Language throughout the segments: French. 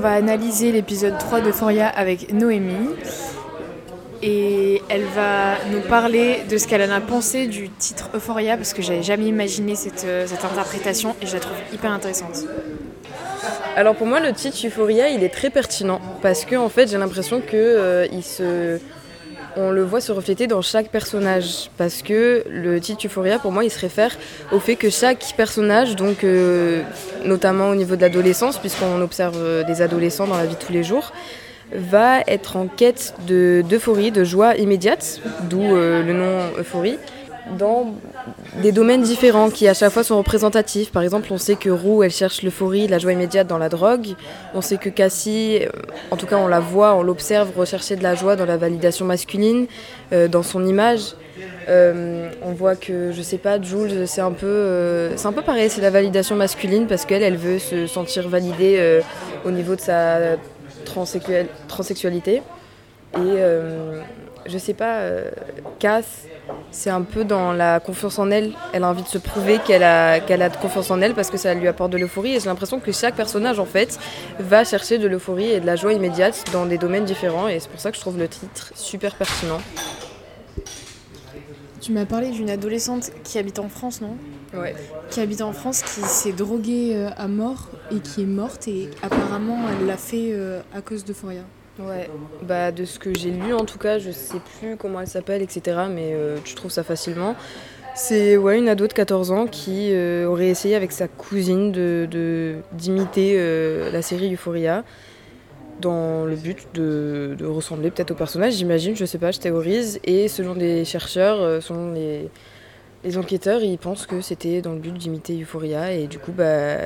on va analyser l'épisode 3 d'Euphoria avec Noémie. Et elle va nous parler de ce qu'elle en a pensé du titre Euphoria, parce que j'avais jamais imaginé cette, euh, cette interprétation et je la trouve hyper intéressante. Alors pour moi, le titre Euphoria, il est très pertinent parce que en fait, j'ai l'impression que euh, se, on le voit se refléter dans chaque personnage. Parce que le titre Euphoria, pour moi, il se réfère au fait que chaque personnage, donc euh, notamment au niveau de l'adolescence, puisqu'on observe euh, des adolescents dans la vie de tous les jours, va être en quête de d'euphorie, de joie immédiate, d'où le nom Euphorie dans des domaines différents qui à chaque fois sont représentatifs. Par exemple, on sait que Roux, elle cherche l'euphorie, la joie immédiate dans la drogue. On sait que Cassie, en tout cas on la voit, on l'observe rechercher de la joie dans la validation masculine, euh, dans son image. Euh, on voit que, je sais pas, Jules, c'est un peu, euh, c'est un peu pareil, c'est la validation masculine parce qu'elle, elle veut se sentir validée au niveau de sa transsexualité. Et je sais pas, Cass, c'est un peu dans la confiance en elle. Elle a envie de se prouver qu'elle a, qu'elle a de confiance en elle parce que ça lui apporte de l'euphorie. Et j'ai l'impression que chaque personnage, en fait, va chercher de l'euphorie et de la joie immédiate dans des domaines différents. Et c'est pour ça que je trouve le titre super pertinent. Tu m'as parlé d'une adolescente qui habite en France, non? Ouais. Qui habite en France, qui s'est droguée euh, à mort et qui est morte. Et apparemment, elle l'a fait euh, à cause d'Euphoria. Ouais, bah de ce que j'ai lu en tout cas, je sais plus comment elle s'appelle, etc. Mais euh, tu trouves ça facilement. C'est ouais, une ado de 14 ans qui euh, aurait essayé avec sa cousine de, d'imiter euh, la série Euphoria dans le but de, de ressembler peut-être au personnage, j'imagine, je sais pas, je théorise. Et selon les chercheurs, selon les, les enquêteurs, ils pensent que c'était dans le but d'imiter Euphoria et du coup, bah,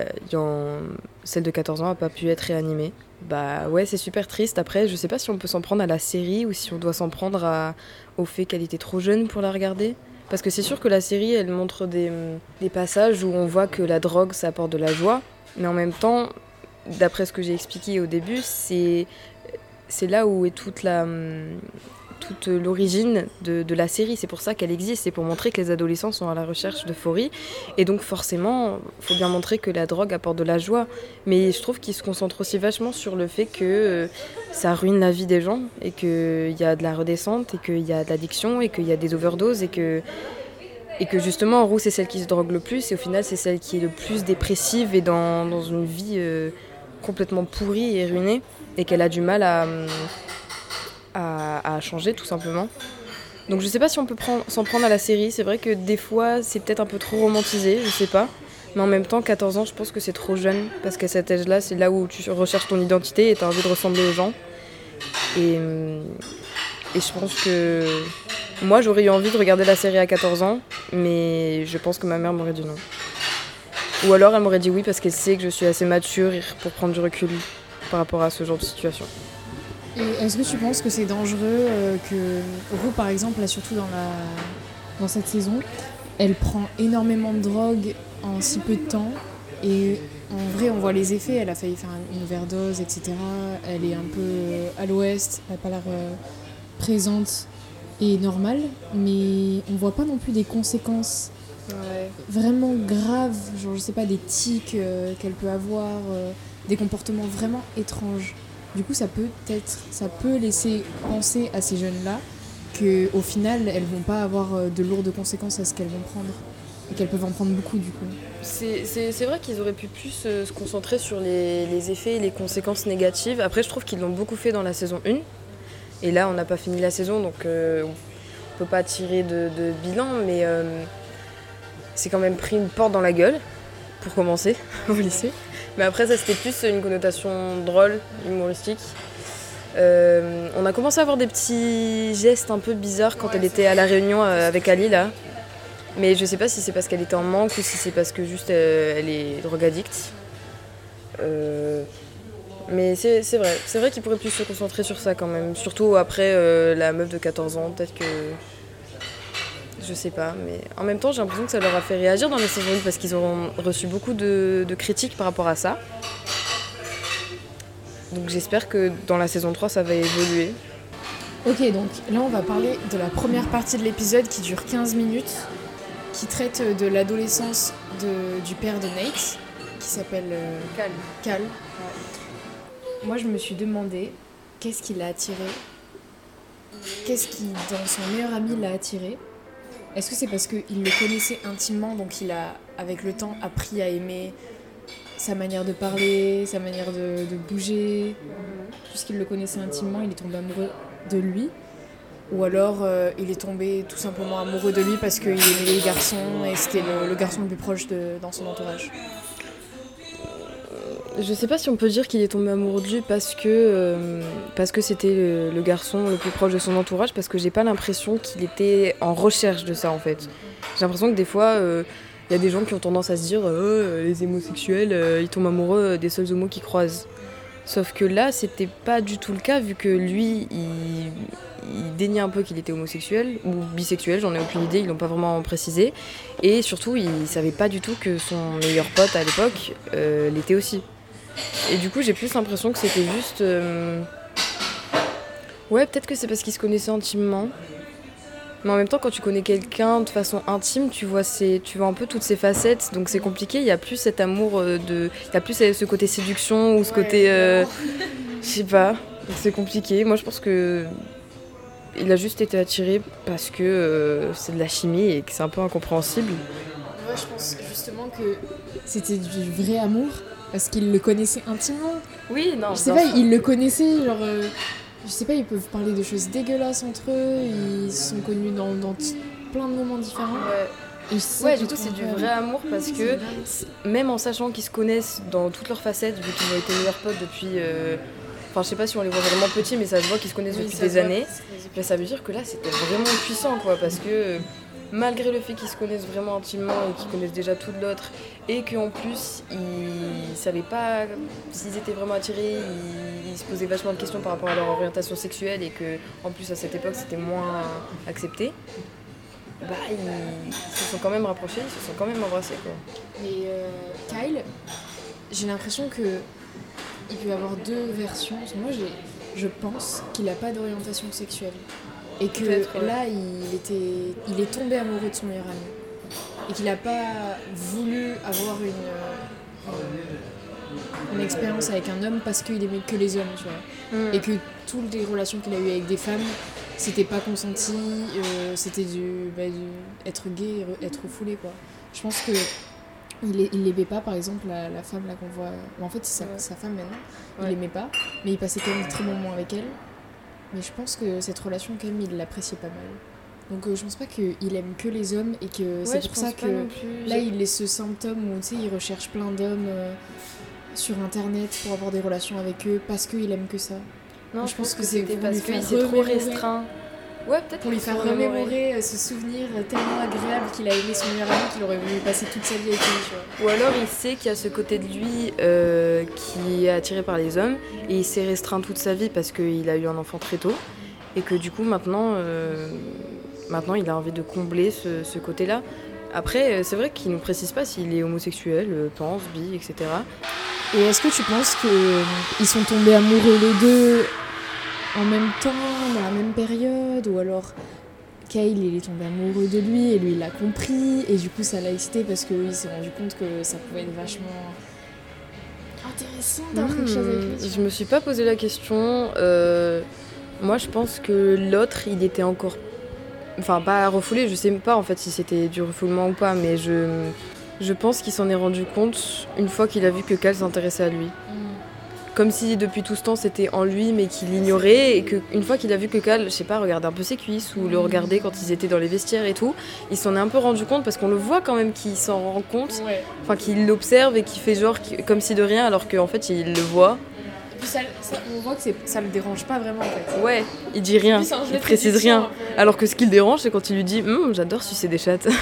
celle de 14 ans n'a pas pu être réanimée. Bah ouais, c'est super triste. Après, je sais pas si on peut s'en prendre à la série ou si on doit s'en prendre au fait qu'elle était trop jeune pour la regarder. Parce que c'est sûr que la série, elle montre des, des passages où on voit que la drogue, ça apporte de la joie. Mais en même temps, d'après ce que j'ai expliqué au début, c'est c'est là où est toute la, toute l'origine de, la série. C'est pour ça qu'elle existe. C'est pour montrer que les adolescents sont à la recherche d'euphorie. Et donc, forcément, il faut bien montrer que la drogue apporte de la joie. Mais je trouve qu'il se concentre aussi vachement sur le fait que euh, ça ruine la vie des gens et qu'il y a de la redescente et qu'il y a de l'addiction et qu'il y a des overdoses et que. Et que justement, en roue, c'est celle qui se drogue le plus, et au final, c'est celle qui est le plus dépressive et dans, une vie euh, complètement pourrie et ruinée, et qu'elle a du mal à, à, changer tout simplement. Donc je sais pas si on peut s'en prendre à la série, c'est vrai que des fois c'est peut-être un peu trop romantisé, je sais pas. Mais en même temps, 14 ans, je pense que c'est trop jeune, parce qu'à cet âge-là, c'est là où tu recherches ton identité et tu envie de ressembler aux gens. Et, et je pense que moi, j'aurais eu envie de regarder la série à 14 ans, mais je pense que ma mère m'aurait dit non. Ou alors elle m'aurait dit oui parce qu'elle sait que je suis assez mature pour prendre du recul par rapport à ce genre de situation. Et est-ce que tu penses que c'est dangereux euh, que Rue, par exemple, là, surtout dans, la... dans cette saison, elle prend énormément de drogue en si peu de temps et en vrai, on voit les effets. Elle a failli faire une overdose, etc. Elle est un peu euh, à l'ouest, elle n'a pas l'air euh, présente et normale, mais on voit pas non plus des conséquences vraiment graves, genre je sais pas, des tics qu'elle peut avoir, des comportements vraiment étranges. Du coup, ça peut être, ça peut laisser penser à ces jeunes-là qu'au final, elles vont pas avoir euh, de lourdes conséquences à ce qu'elles vont prendre et qu'elles peuvent en prendre beaucoup du coup. C'est vrai qu'ils auraient pu plus euh, se concentrer sur les, effets et les conséquences négatives. Après, je trouve qu'ils l'ont beaucoup fait dans la saison 1. Et là, on n'a pas fini la saison, donc euh, on peut pas tirer de, bilan, mais c'est quand même pris une porte dans la gueule, pour commencer, au lycée. Mais après, ça c'était plus une connotation drôle, humoristique. Euh, on a commencé à avoir des petits gestes un peu bizarres quand elle était à la réunion euh, avec Ali là. Mais je sais pas si c'est parce qu'elle était en manque ou si c'est parce que juste euh, elle est drogue addict. mais c'est vrai, c'est vrai qu'il pourrait plus se concentrer sur ça quand même. Surtout après la meuf de 14 ans, peut-être que je sais pas. Mais en même temps, j'ai l'impression que ça leur a fait réagir dans les saisons 1 parce qu'ils ont reçu beaucoup de, critiques par rapport à ça. Donc j'espère que dans la saison 3, ça va évoluer. Ok, donc là, on va parler de la première partie de l'épisode qui dure 15 minutes, qui traite de l'adolescence du père de Nate, qui s'appelle euh, Cal. Cal. moi je me suis demandé qu'est-ce qui l'a attiré Qu'est-ce qui, dans son meilleur ami, l'a attiré Est-ce que c'est parce qu'il le connaissait intimement, donc il a, avec le temps, appris à aimer sa manière de parler, sa manière de, bouger? Puisqu'il le connaissait intimement, il est tombé amoureux de lui? Ou alors euh, il est tombé tout simplement amoureux de lui parce qu'il aimait les garçons et c'était le, le garçon le plus proche dans son entourage? Je sais pas si on peut dire qu'il est tombé amoureux de lui parce que euh, parce que c'était le, garçon le plus proche de son entourage parce que j'ai pas l'impression qu'il était en recherche de ça en fait. J'ai l'impression que des fois euh, il y a des gens qui ont tendance à se dire euh, les homosexuels ils tombent amoureux des seuls homos qu'ils croisent. Sauf que là c'était pas du tout le cas vu que lui il, il déniait un peu qu'il était homosexuel ou bisexuel, j'en ai aucune idée, ils l'ont pas vraiment précisé. Et surtout il savait pas du tout que son meilleur pote à l'époque l'était aussi. Et du coup, j'ai plus l'impression que c'était juste. euh, Ouais, peut-être que c'est parce qu'ils se connaissaient intimement. Mais en même temps, quand tu connais quelqu'un de façon intime, tu vois, ses... tu vois un peu toutes ses facettes. Donc c'est compliqué. Il y a plus cet amour euh, de. Il y a plus ce côté séduction ou ce côté. euh, Je sais pas. C'est compliqué. Moi, je pense que. Il a juste été attiré parce que euh, c'est de la chimie et que c'est un peu incompréhensible. Moi je pense justement que c'était du vrai amour parce qu'il le connaissait intimement. Oui, non. Je sais pas, ils le connaissaient, genre. euh, je sais pas, ils peuvent parler de choses dégueulasses entre eux, ils se sont connus dans, plein de moments différents. Ouais. Et Ouais, du coup, c'est du vrai amour parce que même en sachant qu'ils se connaissent dans toutes leurs facettes, vu qu'ils ont été meilleurs potes depuis. euh, Enfin, je sais pas si on les voit vraiment petits, mais ça se voit qu'ils se connaissent Oui, depuis des années. Mais ça veut dire que là, c'était vraiment puissant, quoi, parce que euh, malgré le fait qu'ils se connaissent vraiment intimement et qu'ils connaissent déjà tout de l'autre, et qu'en plus, ils savaient pas s'ils étaient vraiment attirés, ils, ils se posaient vachement de questions par rapport à leur orientation sexuelle, et que en plus, à cette époque, c'était moins accepté. Bah, ils se sont quand même rapprochés, ils se sont quand même embrassés, quoi. Mais euh, Kyle, j'ai l'impression que il peut y avoir deux versions. Moi, j'ai, je pense qu'il n'a pas d'orientation sexuelle. Et que ouais. là, il, était, il est tombé amoureux de son meilleur ami. Et qu'il n'a pas voulu avoir une, euh, une expérience avec un homme parce qu'il aimait que les hommes, tu vois. Et que toutes les relations qu'il a eues avec des femmes, c'était pas consenti, euh, c'était du, bah, du- être gay, être foulé, quoi. Je pense que il, est- il aimait pas, par exemple, la, la femme là qu'on voit. bon, en fait, c'est sa, Ouais. sa femme maintenant. Il aimait pas, mais il passait quand même de très bons moments avec elle. Mais je pense que cette relation, quand même, il l'appréciait pas mal. Donc euh, je pense pas qu'il aime que les hommes et que c'est pour ça que là, il est ce symptôme où tu sais, il recherche plein d'hommes euh, sur internet pour avoir des relations avec eux parce qu'il aime que ça. Non, je pense que c'est parce qu'il s'est trop restreint. Ouais, peut-être Pour lui faire remémorer euh, ce souvenir tellement agréable qu'il a aimé son meilleur ami qu'il aurait voulu passer toute sa vie avec lui, tu vois. Ou alors il sait qu'il y a ce côté de lui euh, qui est attiré par les hommes et il s'est restreint toute sa vie parce qu'il a eu un enfant très tôt et que du coup maintenant, euh, maintenant il a envie de combler ce, ce côté-là. Après, c'est vrai qu'il ne précise pas s'il est homosexuel, trans, bi, etc. Et est-ce que tu penses qu'ils sont tombés amoureux les deux en même temps, dans la même période Ou alors Kyle, il est tombé amoureux de lui et lui, il l'a compris et du coup, ça l'a excité parce qu'il s'est rendu compte que ça pouvait être vachement intéressant d'avoir quelque chose avec lui. Hmm, je me suis pas posé la question. euh, moi, je pense que l'autre, il était encore. Enfin, pas refoulé, je sais pas en fait si c'était du refoulement ou pas, mais je, je pense qu'il s'en est rendu compte une fois qu'il a vu que Cal s'intéressait à lui. Mm. Comme si depuis tout ce temps c'était en lui, mais qu'il l'ignorait, et qu'une fois qu'il a vu que Cal, je sais pas, regardait un peu ses cuisses ou le regardait quand ils étaient dans les vestiaires et tout, il s'en est un peu rendu compte parce qu'on le voit quand même qu'il s'en rend compte, Ouais. enfin qu'il l'observe et qu'il fait genre comme si de rien, alors qu'en fait il le voit. Et puis ça, ça- on voit que ça le dérange pas vraiment en fait. Ouais, il dit rien, il précise rien. peu. Alors que ce qui le dérange, c'est quand il lui dit Hum, J'adore sucer des chattes.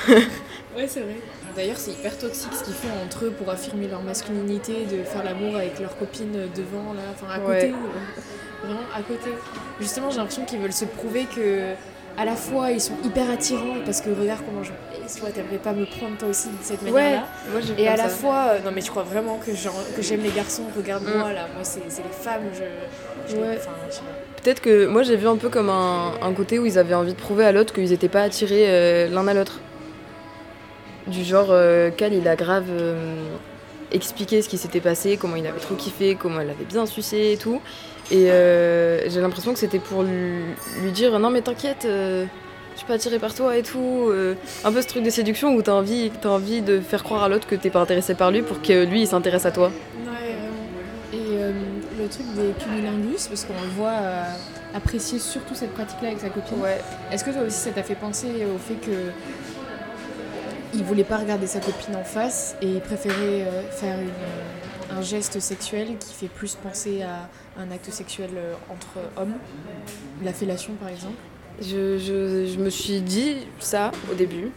Ouais, c'est vrai. D'ailleurs, c'est hyper toxique ce qu'ils font entre eux pour affirmer leur masculinité, de faire l'amour avec leurs copines devant, là, enfin à côté. Ouais. euh, Vraiment à côté. Justement, j'ai l'impression qu'ils veulent se prouver que à la fois ils sont hyper attirants parce que regarde comment je toi t'aimerais pas me prendre toi aussi de cette manière-là. moi j'ai Et à la fois, euh, non mais tu crois vraiment que j'aime les garçons, regarde-moi là, moi c'est les femmes, je. je Mm. Ouais. je. Peut-être que moi j'ai vu un peu comme un, un côté où ils avaient envie de prouver à l'autre qu'ils étaient pas attirés euh, l'un à l'autre. Du genre, euh, Cal il a grave. euh, expliquer ce qui s'était passé, comment il avait trop kiffé, comment elle avait bien sucé et tout. Et euh, j'ai l'impression que c'était pour lui, lui dire non mais t'inquiète, euh, je suis pas attirée par toi et tout. un peu ce truc de séduction où t'as envie, t'as envie de faire croire à l'autre que t'es pas intéressé par lui pour que lui il s'intéresse à toi. Ouais, vraiment. Et le truc des cunilingus, parce qu'on le voit apprécier surtout cette pratique-là avec sa copine. Ouais. Est-ce que toi aussi ça t'a fait penser au fait que il voulait pas regarder sa copine en face et il préférait euh, faire une- un geste sexuel qui fait plus penser à un acte sexuel euh, entre hommes, la fellation par exemple Je, je- me suis dit ça au début,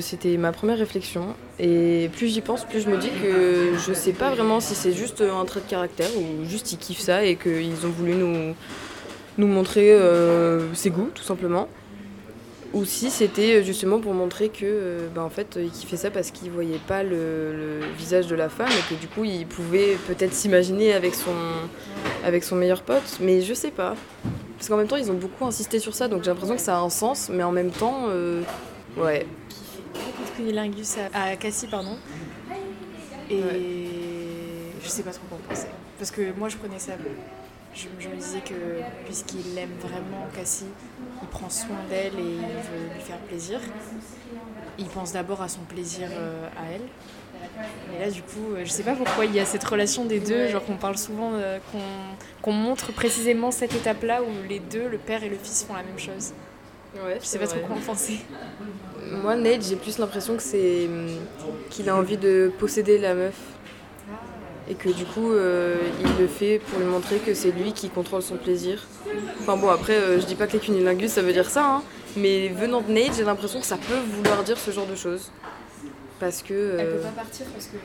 c'était ma première réflexion. Et plus j'y pense, plus je me dis que je sais pas vraiment si c'est juste un trait de caractère ou juste ils kiffent ça et qu'ils ont voulu nous, nous montrer euh, ses goûts tout simplement. Ou si c'était justement pour montrer que euh, bah, en fait il kiffait ça parce qu'il voyait pas le, le visage de la femme et que du coup il pouvait peut-être s'imaginer avec son, avec son meilleur pote, mais je sais pas. Parce qu'en même temps, ils ont beaucoup insisté sur ça, donc j'ai l'impression que ça a un sens, mais en même temps, euh, ouais. Cunilingus à, Cassie, pardon. Et je sais pas trop quoi en penser. Parce que moi je prenais ça. Je, je me disais que puisqu'il aime vraiment Cassie, il prend soin d'elle et il veut lui faire plaisir. Il pense d'abord à son plaisir euh, à elle. Et là, du coup, euh, je sais pas pourquoi il y a cette relation des deux, genre qu'on parle souvent, euh, qu'on montre précisément cette étape-là où les deux, le père et le fils, font la même chose. ouais Je sais pas trop quoi en penser. Moi, Nate, j'ai plus l'impression que c'est hum, qu'il a envie de posséder la meuf. Et que du coup, euh, il le fait pour lui montrer que c'est lui qui contrôle son plaisir. Enfin bon, après, euh, je dis pas que les cunilingus ça veut dire ça, hein, mais venant de Nate, j'ai l'impression que ça peut vouloir dire ce genre de choses. Parce que. Elle euh, peut pas partir parce que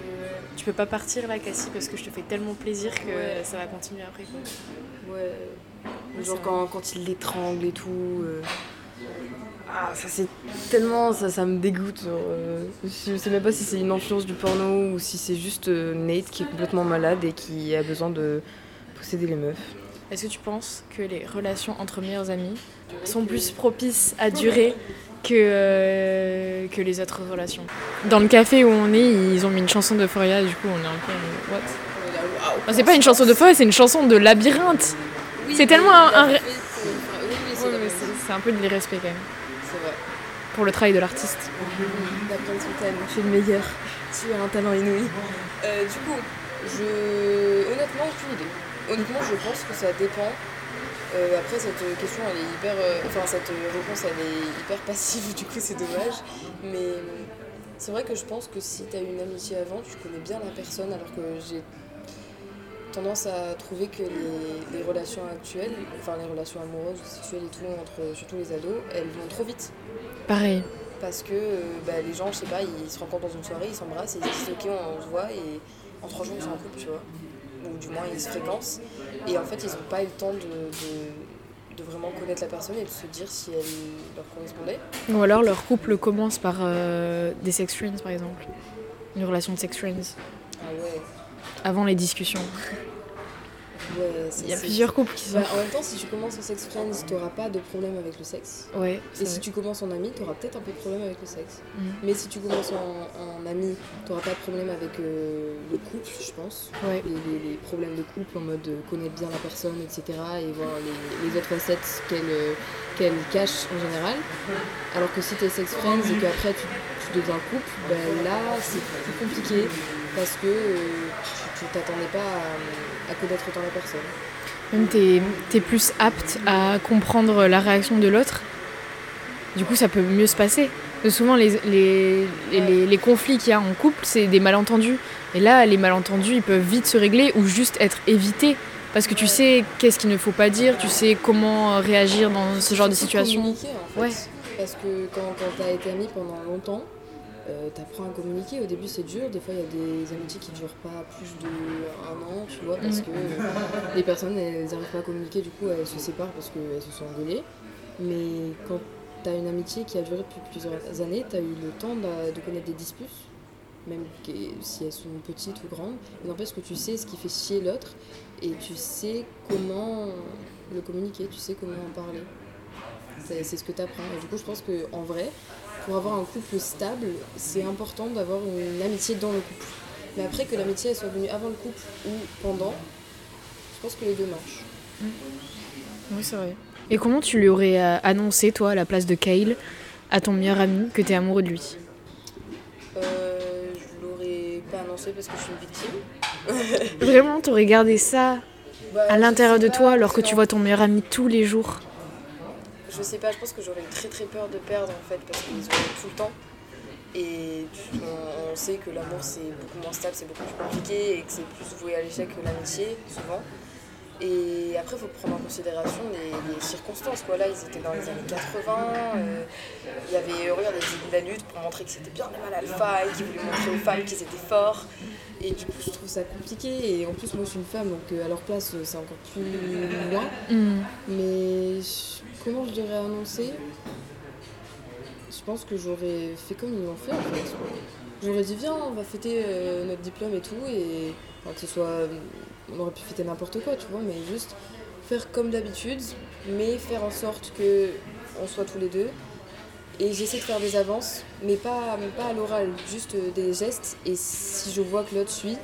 tu peux pas partir là, Cassie, parce que je te fais tellement plaisir que Ouais. ça va continuer après. Quoi. Ouais. Ouais, Genre quand, quand il l'étrangle et tout. euh. Ah, ça c'est tellement. Ça, ça me dégoûte. genre. Je sais même pas si c'est une influence du porno ou si c'est juste Nate qui est complètement malade et qui a besoin de posséder les meufs. Est-ce que tu penses que les relations entre meilleurs amis sont plus propices à durer que, euh, que les autres relations? Dans le café où on est, ils ont mis une chanson de Foria, du coup on est un peu. en mode, What C'est pas une chanson de Foria, c'est une chanson de labyrinthe. C'est tellement un- c'est un peu de l'irrespect quand même c'est vrai. pour le travail de l'artiste. D'apprendre son talent, je suis le meilleur. Tu as un talent inouï. Euh, du coup, je. Honnêtement, aucune idée. Honnêtement, je pense que ça dépend. Euh, après, cette question, elle est hyper. euh, Enfin, cette réponse, elle est hyper passive, du coup, c'est dommage. Mais euh, c'est vrai que je pense que si tu as une amitié avant, tu connais bien la personne, alors que j'ai tendance à trouver que les, les relations actuelles, enfin les relations amoureuses ou sexuelles et tout, entre surtout les ados, elles vont trop vite Pareil. parce que euh, bah, les gens, je sais pas, ils se rencontrent dans une soirée, ils s'embrassent et ils disent ok, on, se voit et en trois jours ils sont en couple, tu vois. Ou du moins ils se fréquentent. Et en fait, ils n'ont pas eu le temps de, de, de vraiment connaître la personne et de se dire si elle leur correspondait. Ou alors leur couple commence par euh, des sex friends par exemple. Une relation de sex friends. Ah ouais, Avant les discussions. ouais, Il y a plusieurs couples qui sont. Bah, en même temps, si tu commences en sex friends, t'auras pas de problème avec le sexe. Ouais. Et si tu commences en ami, t'auras peut-être un peu de problème avec le sexe. Mhm. Mais si tu commences en, en ami, t'auras pas de problème avec euh, le couple, je pense. Ouais. les, les- les problèmes de couple en mode euh, connaître bien la personne, etc. et voir les, les autres facettes qu'elle euh, qu'elle cache en général. Alors que si t'es sex friends et qu'après tu, tu deviens couple, ben là c'est plus compliqué parce que euh, tu t'attendais pas à, à connaître autant la personne. Même t'es es plus apte à comprendre la réaction de l'autre. Du coup, ça peut mieux se passer. Souvent, les, les, les- conflits qu'il y a en couple, c'est des malentendus. Et là, les malentendus, ils peuvent vite se régler ou juste être évités. Parce que tu sais qu'est-ce qu'il ne faut pas dire, tu sais comment réagir dans ce genre de situation. en fait. Ouais. Parce que quand, quand t'as été ami pendant longtemps, euh, t'apprends à communiquer. Au début, c'est dur. Des fois, il y a des amitiés qui durent pas plus d'un an, tu vois, parce Mhm. que euh, les personnes, elles n'arrivent pas à communiquer. Du coup, elles se séparent parce qu'elles se sont engueulées. Mais quand t'as une amitié qui a duré depuis plusieurs années, t'as eu le temps de, de connaître des disputes, même si elles sont petites ou grandes. Mais n'empêche que tu sais ce qui fait chier l'autre et tu sais comment le communiquer, tu sais comment en parler. C'est c'est ce que tu apprends. Et du coup, je pense qu'en vrai, pour avoir un couple stable, c'est important d'avoir une amitié dans le couple. Mais après, que l'amitié soit venue avant le couple ou pendant, je pense que les deux marchent. Oui, c'est vrai. Et comment tu lui aurais euh, annoncé, toi, à la place de Kyle, à ton meilleur ami, que t'es amoureux de lui? Euh, je l'aurais pas annoncé parce que je suis une victime. Vraiment, t'aurais gardé ça Bah, à l'intérieur de toi alors que tu vois ton meilleur ami tous les jours? Je sais pas, je pense que j'aurais eu très très peur de perdre en fait parce qu'ils ont tout le temps. Et on, on sait que l'amour c'est beaucoup moins stable, c'est beaucoup plus compliqué et que c'est plus voué à l'échec que l'amitié, souvent. Et après, il faut prendre en considération les, les circonstances. Quoi. Là, ils étaient dans les années 80. euh, il y avait, regarde, ils de la lutte pour montrer que c'était bien les mal alpha et qu'ils voulaient montrer aux femmes qu'ils étaient forts. Et du coup, je trouve ça compliqué. Et en plus, moi, je suis une femme, donc euh, à leur place, euh, c'est encore plus loin. Mais je- comment je l'aurais annoncé Je pense que j'aurais fait comme ils l'ont fait en fait. J'aurais dit viens, on va fêter euh, notre diplôme et tout, et que ce soit. On aurait pu fêter n'importe quoi, tu vois, mais juste faire comme d'habitude, mais faire en sorte que on soit tous les deux. Et j'essaie de faire des avances, mais pas, mais pas à l'oral, juste euh, des gestes. Et si je vois que l'autre suit,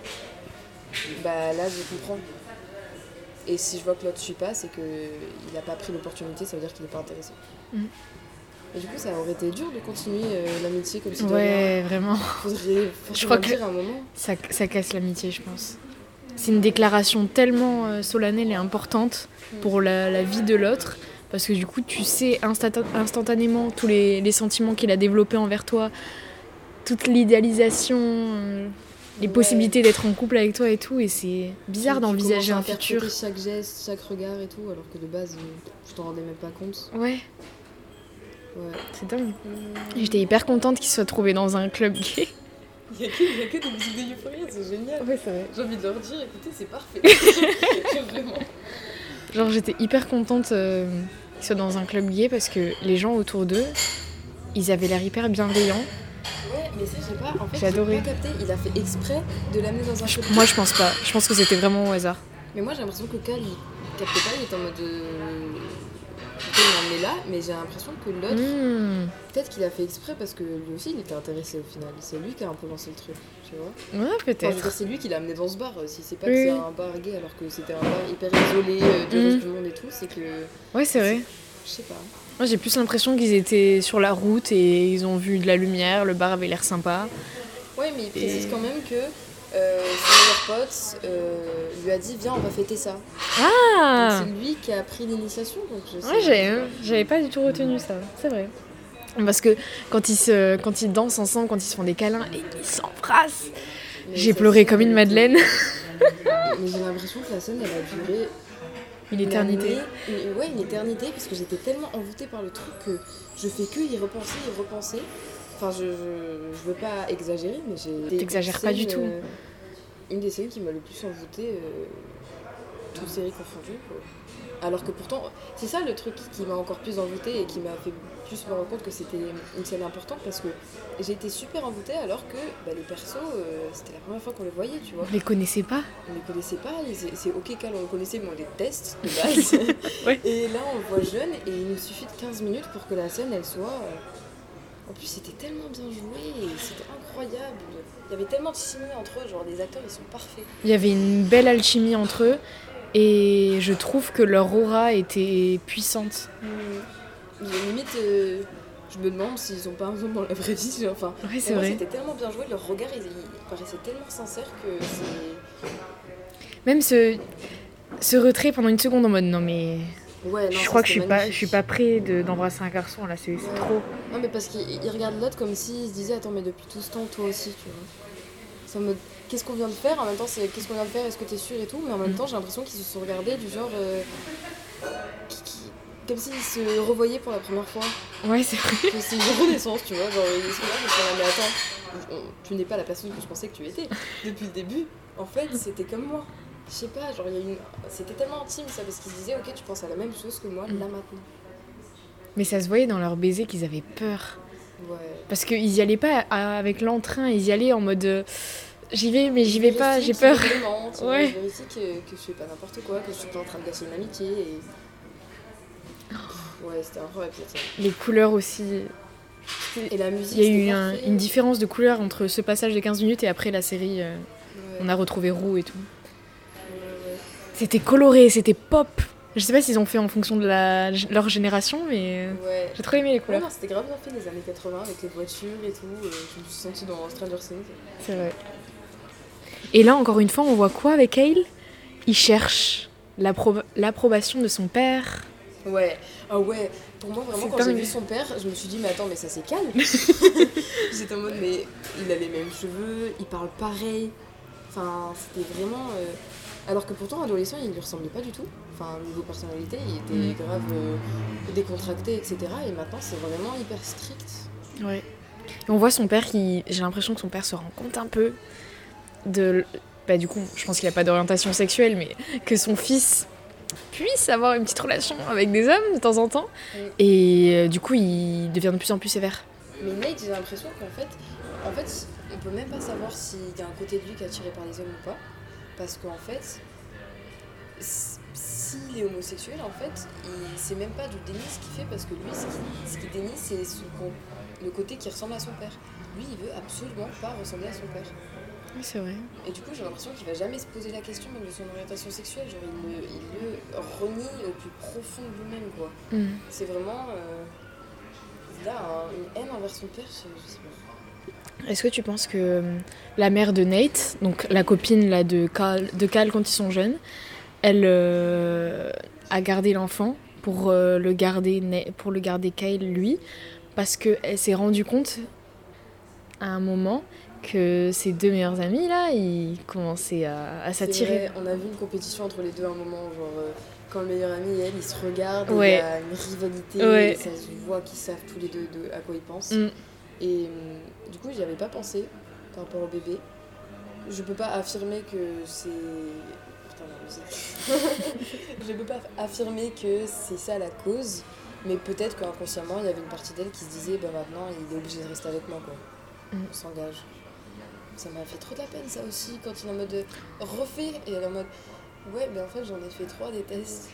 bah là je comprends. Et si je vois que l'autre suit pas, c'est qu'il n'a pas pris l'opportunité, ça veut dire qu'il n'est pas intéressé. Et du coup, ça aurait été dur de continuer euh, l'amitié comme si de. Ouais, vraiment. Faudrait Je crois que- un moment. Ça, ça casse l'amitié, je pense. C'est une déclaration tellement euh, solennelle et importante pour la, la vie de l'autre. Parce que du coup, tu sais instanta- instantanément tous les, les sentiments qu'il a développés envers toi, toute l'idéalisation, euh, les Ouais. possibilités d'être en couple avec toi et tout. Et c'est bizarre d'envisager un futur. chaque geste, chaque regard et tout, alors que de base, euh, je t'en rendais même pas compte. Ouais, Ouais. c'est dingue. Et J'étais hyper contente qu'il soit trouvé dans un club gay. Il y, a que, a des musiques de Euphoria, c'est génial. Ouais, c'est vrai. J'ai envie de leur dire, écoutez, c'est parfait. Vraiment. Genre, j'étais hyper contente euh, qu'il soit dans un club gay parce que les gens autour d'eux, ils avaient l'air hyper bienveillants. Ouais, mais ça, je sais pas. En fait, J'ai adoré. pas capté. Il a fait exprès de l'amener dans un Je- moi, je pense pas. Je pense que c'était vraiment au hasard. Mais moi, j'ai l'impression que Cal, il captait pas, il était en mode. Euh... Il m'a emmené là, mais j'ai l'impression que l'autre, Hmm. peut-être qu'il a fait exprès parce que lui aussi, il était intéressé au final. C'est lui qui a un peu lancé le truc, tu vois. Ouais, Enfin, peut-être. dire, c'est lui qui l'a amené dans ce bar. Si c'est pas Oui, que c'est un bar gay alors que c'était un bar hyper isolé euh, du reste du monde et tout, c'est que. Ouais, c'est vrai. Je sais pas. Moi, j'ai plus l'impression qu'ils étaient sur la route et ils ont vu de la lumière, le bar avait l'air sympa. Ouais, mais il précise Et- quand même que euh, son meilleur pote euh, lui a dit Viens, on va fêter ça. Ah C'est lui qui a pris l'initiation. Donc je sais Ouais, j'avais, j'avais pas du tout retenu ça, c'est vrai. Parce que quand ils, se, quand ils dansent ensemble, quand ils se font des câlins et qu'ils s'embrassent, j'ai pleuré comme une madeleine. Mais j'ai l'impression que la scène, elle a duré Une éternité. année, une- ouais, une éternité, parce que j'étais tellement envoûtée par le truc que je fais que y repenser, y repenser. Enfin, je, je, je veux pas exagérer, mais j'ai. T'exagères pas du tout. euh, une des scènes qui m'a le plus envoûtée, euh, toutes séries confondues. quoi. Alors que pourtant, c'est ça le truc qui m'a encore plus envoûtée et qui m'a fait plus me rendre compte que c'était une scène importante parce que j'ai été super envoûtée alors que bah, les persos, euh, c'était la première fois qu'on les voyait, tu vois. Je les connaissais pas. On les connaissait pas, c'est ok Cal, on le connaissait, mais on les teste de base. Ouais. Et là, on le voit jeune et il nous suffit de 15 minutes pour que la scène, elle soit. euh, En plus, c'était tellement bien joué, c'était incroyable. Il y avait tellement de chimie entre eux, genre les acteurs, ils sont parfaits. Il y avait une belle alchimie entre eux et je trouve que leur aura était puissante. Limite, euh, je me demande s'ils sont pas ensemble dans la vraie vie. Enfin, Ouais, c'est vraiment, vrai. C'était tellement bien joué, leur regard, il, il paraissait tellement sincère que c'est. Même ce, ce retrait pendant une seconde en mode non mais Ouais, non, je crois que je suis pas, je suis pas prêt de- d'embrasser un garçon là, c'est Ouais. trop. Non, mais parce qu'il il regarde l'autre comme s'il se disait Attends, mais depuis tout ce temps, toi aussi, tu vois. C'est en mode Qu'est-ce qu'on vient de faire En même temps, c'est Qu'est-ce qu'on vient de faire Est-ce que t'es sûr et tout Mais en même Mm. temps, j'ai l'impression qu'ils se sont regardés du genre. euh, qui- qui- comme s'ils se revoyaient pour la première fois. Ouais, c'est vrai. C'est une renaissance, tu vois. Genre, ils ils sont là, mais attends, on- tu n'es pas la personne que je pensais que tu étais. Depuis le début, en fait, c'était comme moi. Je sais pas, genre, il y a une... c'était tellement intime ça, parce qu'ils se disaient Ok, tu penses à la même chose que moi, Mm. là maintenant. Mais ça se voyait dans leur baiser qu'ils avaient peur. Ouais. Parce qu'ils y allaient pas avec l'entrain, ils y allaient en mode euh, j'y vais mais j'y vais pas, j'ai peur. vois, Ouais. Je vérifie que, que je fais pas n'importe quoi, que je suis pas en train de gâcher une amitié. Et... Ouais, c'était incroyable scène. Les couleurs aussi. Et la musique, Il y a eu un- une différence de couleur entre ce passage de 15 minutes et après la série. euh, Ouais. On a retrouvé Roux et tout. Ouais, ouais. C'était coloré, c'était pop. Je sais pas s'ils ont fait en fonction de la, leur génération, mais Ouais. j'ai trop aimé les couleurs. non, c'était grave bien fait les années 80 avec les voitures et tout. euh, je me suis sentie dans Stranger Things. C'est vrai. Et là, encore une fois, on voit quoi avec Hale Il cherche l'appro- l'approbation de son père. Ouais, ah ouais, pour moi vraiment quand j'ai vu son père, je me suis dit mais attends mais ça c'est calme. J'étais en mode mais il a les mêmes cheveux, il parle pareil. Enfin c'était vraiment... euh, Alors que pourtant adolescent il lui ressemblait pas du tout. Enfin niveau personnalité il était Mm. grave euh, décontracté etc. Et maintenant c'est vraiment hyper strict. Ouais. Et on voit son père qui. J'ai l'impression que son père se rend compte un peu de. Bah, du coup, je pense qu'il a pas d'orientation sexuelle, mais que son fils puisse avoir une petite relation avec des hommes de temps en temps. Et euh, du coup, il devient de plus en plus sévère. Mais Nate j'ai l'impression qu'en fait, en fait on peut même pas savoir s'il y a un côté de lui qui est attiré par les hommes ou pas. Parce qu'en fait, s'il est homosexuel, en fait, il c'est même pas du déni ce qu'il fait parce que lui, ce qu'il dénie, c'est le côté qui ressemble à son père. Lui, il veut absolument pas ressembler à son père. Oui, c'est vrai. Et du coup, j'ai l'impression qu'il va jamais se poser la question même de son orientation sexuelle. Genre, il le, il le renie au plus profond de lui-même, quoi. Mm. C'est vraiment. euh, il a un- une haine envers son père, je, je sais pas. Est-ce que tu penses que euh, la mère de Nate, donc la copine là, de, Cal, de Cal quand ils sont jeunes, elle euh, a gardé l'enfant pour, euh, le garder, pour le garder Kyle lui, parce qu'elle s'est rendue compte à un moment que ses deux meilleurs amis là, ils commençaient à, s'attirer. On a vu une compétition entre les deux à un moment, genre euh, quand le meilleur ami et elle, ils se regardent, il Ouais. y a une rivalité, Ouais. et ça se voit qu'ils savent tous les deux de à quoi ils pensent. Mm. Et hum, du coup, j'y avais pas pensé par rapport au bébé. Je peux pas affirmer que c'est. Putain, la musique. Je peux pas affirmer que c'est ça la cause, mais peut-être qu'inconsciemment, il y avait une partie d'elle qui se disait bah maintenant, il est obligé de rester avec moi, quoi. Mm. On s'engage. Ça m'a fait trop de la peine, ça aussi, quand il est en mode euh, refait, et elle est en mode ouais, mais en fait, j'en ai fait trois des tests.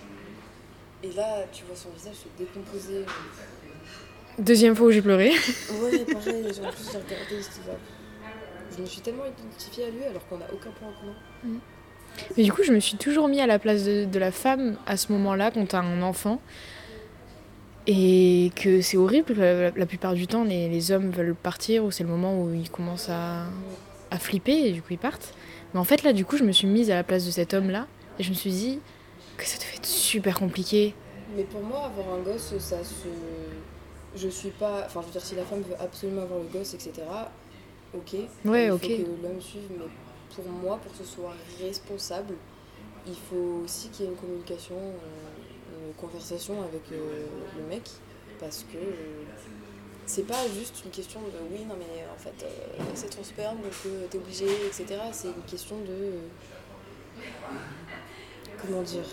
Et là, tu vois son visage se décomposer. Deuxième fois où j'ai pleuré. Ouais, pareil, en plus j'ai regardé, j'étais là. Je me suis tellement identifiée à lui alors qu'on n'a aucun point en commun. Mais du coup, je me suis toujours mis à la place de, de la femme à ce moment-là, quand t'as un enfant. Et que c'est horrible, la, la plupart du temps, les, les hommes veulent partir, ou c'est le moment où ils commencent à, à flipper, et du coup ils partent. Mais en fait, là, du coup, je me suis mise à la place de cet homme-là, et je me suis dit que ça devait être super compliqué. Mais pour moi, avoir un gosse, ça se. Je suis pas. Enfin, je veux dire, si la femme veut absolument avoir le gosse, etc., ok. Ouais, il ok. faut que l'homme suive, mais pour moi, pour que ce soit responsable, il faut aussi qu'il y ait une communication, euh, une conversation avec euh, le mec, parce que euh, c'est pas juste une question de oui, non, mais en fait, euh, c'est ton sperme, donc euh, t'es obligé, etc. C'est une question de. euh, comment dire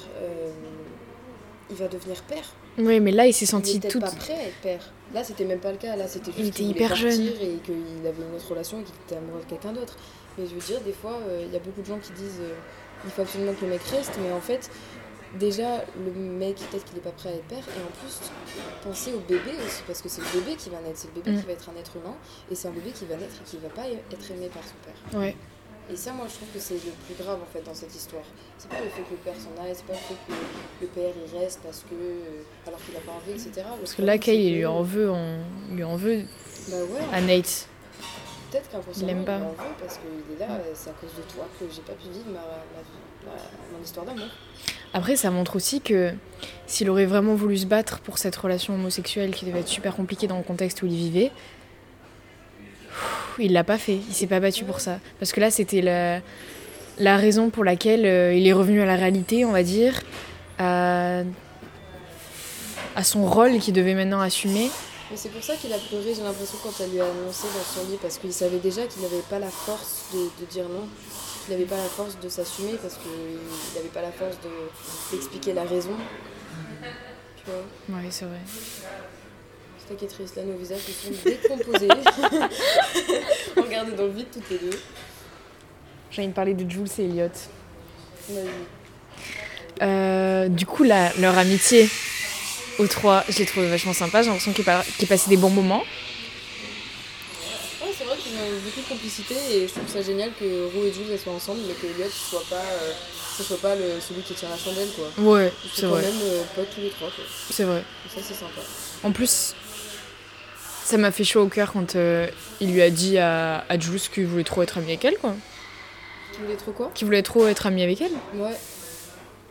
Il va devenir père. Oui, mais là, il s'est Il senti était tout. pas prêt à être père. Là, c'était même pas le cas. Là, c'était juste Il était hyper jeune. et qu'il avait une autre relation et qu'il était amoureux de quelqu'un d'autre. Mais je veux dire, des fois, il y a beaucoup de gens qui disent il faut absolument que le mec reste, mais en fait, déjà, le mec, peut-être qu'il est pas prêt à être père. Et en plus, penser au bébé aussi, parce que c'est le bébé qui va naître. C'est le bébé Mm. qui va être un être humain et c'est un bébé qui va naître et qui va pas être aimé par son père. Ouais. Et ça, moi, je trouve que c'est le plus grave en fait dans cette histoire. C'est pas le fait que le père s'en aille, c'est pas le fait que le père il reste parce que euh, alors qu'il a pas envie, etc. Parce que là, Kay, il lui en veut, il lui en veut Bah ouais, à Nate. peut-être qu'inconsciemment il il, aime pas. en veut parce qu'il est là, euh, c'est à cause de toi que j'ai pas pu vivre ma, ma, ma- mon histoire d'amour. Après, ça montre aussi que s'il aurait vraiment voulu se battre pour cette relation homosexuelle qui devait être super compliquée dans le contexte où il vivait, il l'a pas fait. Il s'est pas battu pour ça. Parce que là, c'était la, raison pour laquelle euh, il est revenu à la réalité, on va dire, à, son rôle qu'il devait maintenant assumer. Mais c'est pour ça qu'il a pleuré, j'ai l'impression, quand elle lui a annoncé dans son lit, parce qu'il savait déjà qu'il n'avait pas la force de dire non. Il n'avait pas la force de s'assumer parce qu'il n'avait pas la force de- d'expliquer la raison. Tu vois Oui, c'est vrai. C'est ça qui est triste, là nos visages se sont décomposés. On regardait dans le vide toutes les deux. J'ai envie de parler de Jules et Elliot. Euh, du coup, leur amitié aux trois, je l'ai trouvé vachement sympa. J'ai l'impression qu'ils pa- qu'ils passaient des bons moments. Ouais, c'est vrai qu'ils ont beaucoup de complicité et je trouve ça génial que Roux et Jules soient ensemble, mais que Elliot soit pas, euh, ce soit pas le, celui qui tient la chandelle quoi. Ouais, c'est vrai. même euh, potes tous les trois quoi. C'est vrai. Et ça c'est sympa. En plus, ça m'a fait chaud au cœur quand euh, il lui a dit à, à Jules qu'il voulait trop être ami avec elle, quoi. Tu voulais trop quoi? Qu'il voulait trop être ami avec elle. Ouais.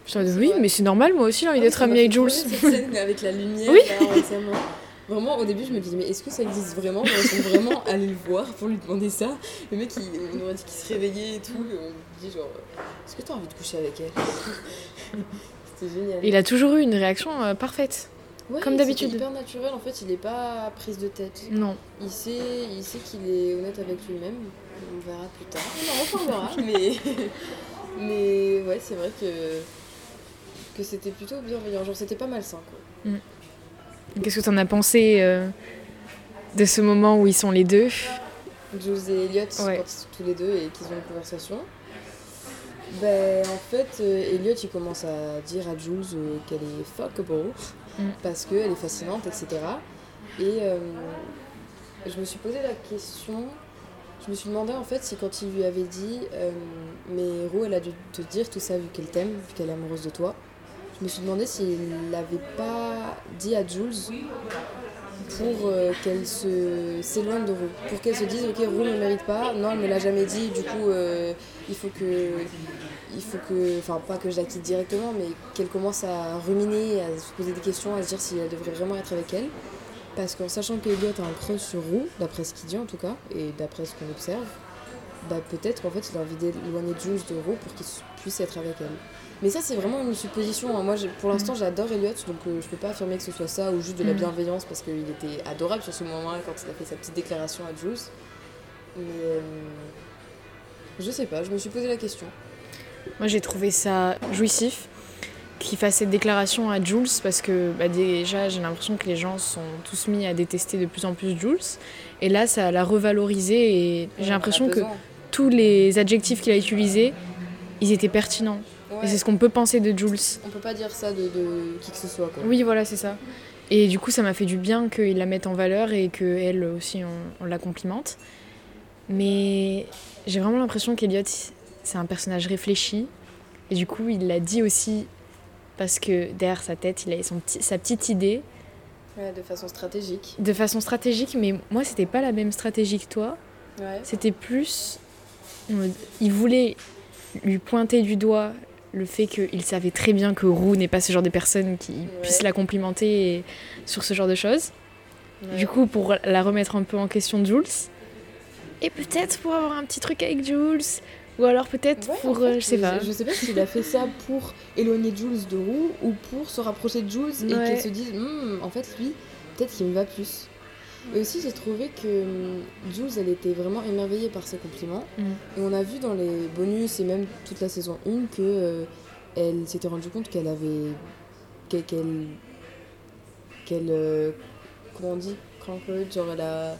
Je me oui, vrai. mais c'est normal, moi aussi, j'ai envie Ah, d'être ami avec Jules. pleurer, cette scène avec la lumière Oui. là. Vraiment, au début, je me disais, mais est-ce que ça existe vraiment? Sont vraiment allés le voir pour lui demander ça. Le mec, il, on aurait dit qu'il se réveillait et tout. Et on lui dit, genre, est-ce que t'as envie de coucher avec elle? C'était génial. Il a toujours eu une réaction euh, parfaite. Ouais, comme d'habitude. hyper naturel, en fait, il est pas prise de tête. Non. Il sait, il sait qu'il est honnête avec lui-même. On verra plus tard. On en reparlera, mais. mais ouais, c'est vrai que. que c'était plutôt bienveillant. Genre, c'était pas malsain, quoi. Qu'est-ce que t'en as pensé euh, de ce moment où ils sont les deux? Jules et Elliot, Ouais. sont tous les deux et qu'ils ont une conversation, ben, en fait, euh, Elliot il commence à dire à Jules euh, qu'elle est fuckable Mm. parce qu'elle est fascinante, etc. Et euh, je me suis posé la question, je me suis demandé en fait si quand il lui avait dit Mais Ro, elle a dû te dire tout ça vu qu'elle t'aime, vu qu'elle est amoureuse de toi, je me suis demandé s'il l'avait pas dit à Jules pour euh, qu'elle se s'éloigne de Roux, pour qu'elle se dise ok Roux ne mérite pas, non elle me l'a jamais dit, du coup euh, il faut que il faut que, enfin pas que je la quitte directement, mais qu'elle commence à ruminer, à se poser des questions, à se dire si elle devrait vraiment être avec elle, parce qu'en sachant qu'Eliot a un crush sur Roux, d'après ce qu'il dit en tout cas, et d'après ce qu'on observe, bah peut-être qu'en fait il a envie d'éloigner Jules de Roux pour qu'il puisse être avec elle. Mais ça, c'est vraiment une supposition. hein. Moi, pour l'instant, j'adore Elliot, donc euh, je peux pas affirmer que ce soit ça ou juste de la Mm. bienveillance parce qu'il était adorable sur ce moment-là quand il a fait sa petite déclaration à Jules. Mais euh, je sais pas, je me suis posé la question. Moi, j'ai trouvé ça jouissif qu'il fasse cette déclaration à Jules parce que bah, déjà, j'ai l'impression que les gens sont tous mis à détester de plus en plus Jules. Et là, ça l'a revalorisé et j'ai l'impression que tous les adjectifs qu'il a utilisés, ils étaient pertinents. Et c'est ce qu'on peut penser de Jules. On peut pas dire ça de, de qui que ce soit, quoi. Oui, voilà, c'est ça. Et du coup, ça m'a fait du bien qu'il la mette en valeur et qu'elle aussi, on, on la complimente. Mais j'ai vraiment l'impression qu'Eliot, c'est un personnage réfléchi. Et du coup, il l'a dit aussi parce que derrière sa tête, il avait son petit, sa petite idée Ouais, de façon stratégique. de façon stratégique. Mais moi, c'était pas la même stratégie que toi. Ouais. C'était plus. Il voulait lui pointer du doigt le fait qu'il savait très bien que Roux n'est pas ce genre de personne qui puisse la complimenter sur ce genre de choses. Ouais. Du coup, pour la remettre un peu en question, Jules. Et peut-être pour avoir un petit truc avec Jules. Ou alors peut-être Ouais, pour. en fait, euh, je sais pas. Je sais pas s'il a fait ça pour éloigner Jules de Roux ou pour se rapprocher de Jules et qu'elle se dise Hmm, en fait lui peut-être qu'il me va plus. Et aussi j'ai trouvé que hum, Jules elle était vraiment émerveillée par ses compliments Mm. et on a vu dans les bonus et même toute la saison 1 que euh, elle s'était rendue compte qu'elle avait qu'elle qu'elle euh, comment on dit conquered, genre elle a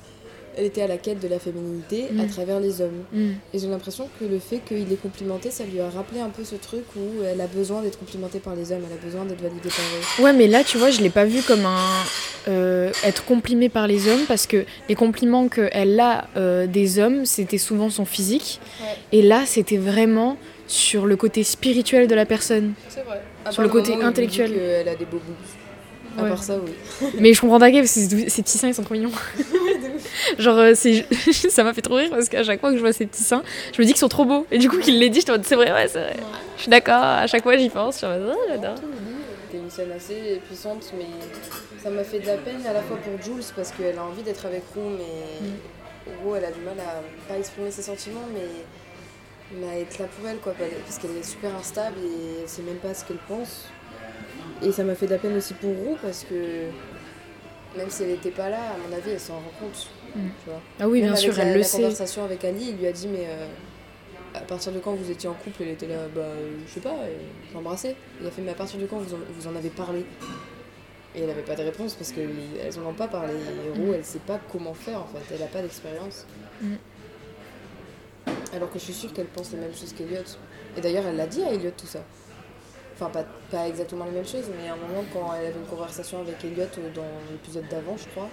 était à la quête de la féminité à Mm. travers les hommes. Mm. Et j'ai l'impression que le fait qu'il ait complimenté, ça lui a rappelé un peu ce truc où elle a besoin d'être complimentée par les hommes, elle a besoin d'être validée par eux. Ouais, mais là, tu vois, je l'ai pas vu comme un euh, être complimé par les hommes parce que les compliments qu'elle a euh, des hommes, c'était souvent son physique. Ouais. Et là, c'était vraiment sur le côté spirituel de la personne. C'est vrai. Sur le côté intellectuel. Elle a des beaux boobs. À Ouais. part ça, oui. Mais je comprends gueule, parce que ces petits seins, ils sont trop mignons. Genre, euh, c'est... ça m'a fait trop rire parce qu'à chaque fois que je vois ces petits seins, je me dis qu'ils sont trop beaux. Et du coup, qu'il l'ait dit, je te c'est vrai, ouais, c'est vrai. Je suis d'accord, à chaque fois, j'y pense. Je suis en mode, oh, j'adore. C'était une scène assez puissante, mais ça m'a fait de la peine à la fois pour Jules parce qu'elle a envie d'être avec Roux, mais Roux, elle a du mal à pas exprimer ses sentiments, mais, mais à être là pour elle, quoi, parce qu'elle est super instable et elle sait même pas ce qu'elle pense. Et ça m'a fait de la peine aussi pour Roux parce que même si elle n'était pas là, à mon avis, elle s'en rend compte. Mm. Tu vois. Ah oui, Même bien avec sûr, la, elle le la sait. conversation avec Ali, il lui a dit mais euh, à partir de quand vous étiez en couple, elle était là, bah euh, je sais pas, elle s'embrassait. Il a fait mais à partir de quand vous en, vous en avez parlé? Et elle avait pas de réponse parce qu'elles en ont pas parlé. Et Roux, elle sait pas comment faire en fait, elle a pas d'expérience. Mm. Alors que je suis sûre qu'elle pense les mêmes choses qu'Eliot. Et d'ailleurs, elle l'a dit à Eliot tout ça. Enfin, pas, pas exactement les mêmes choses, mais à un moment, quand elle avait une conversation avec Elliot euh, dans l'épisode d'avant, je crois,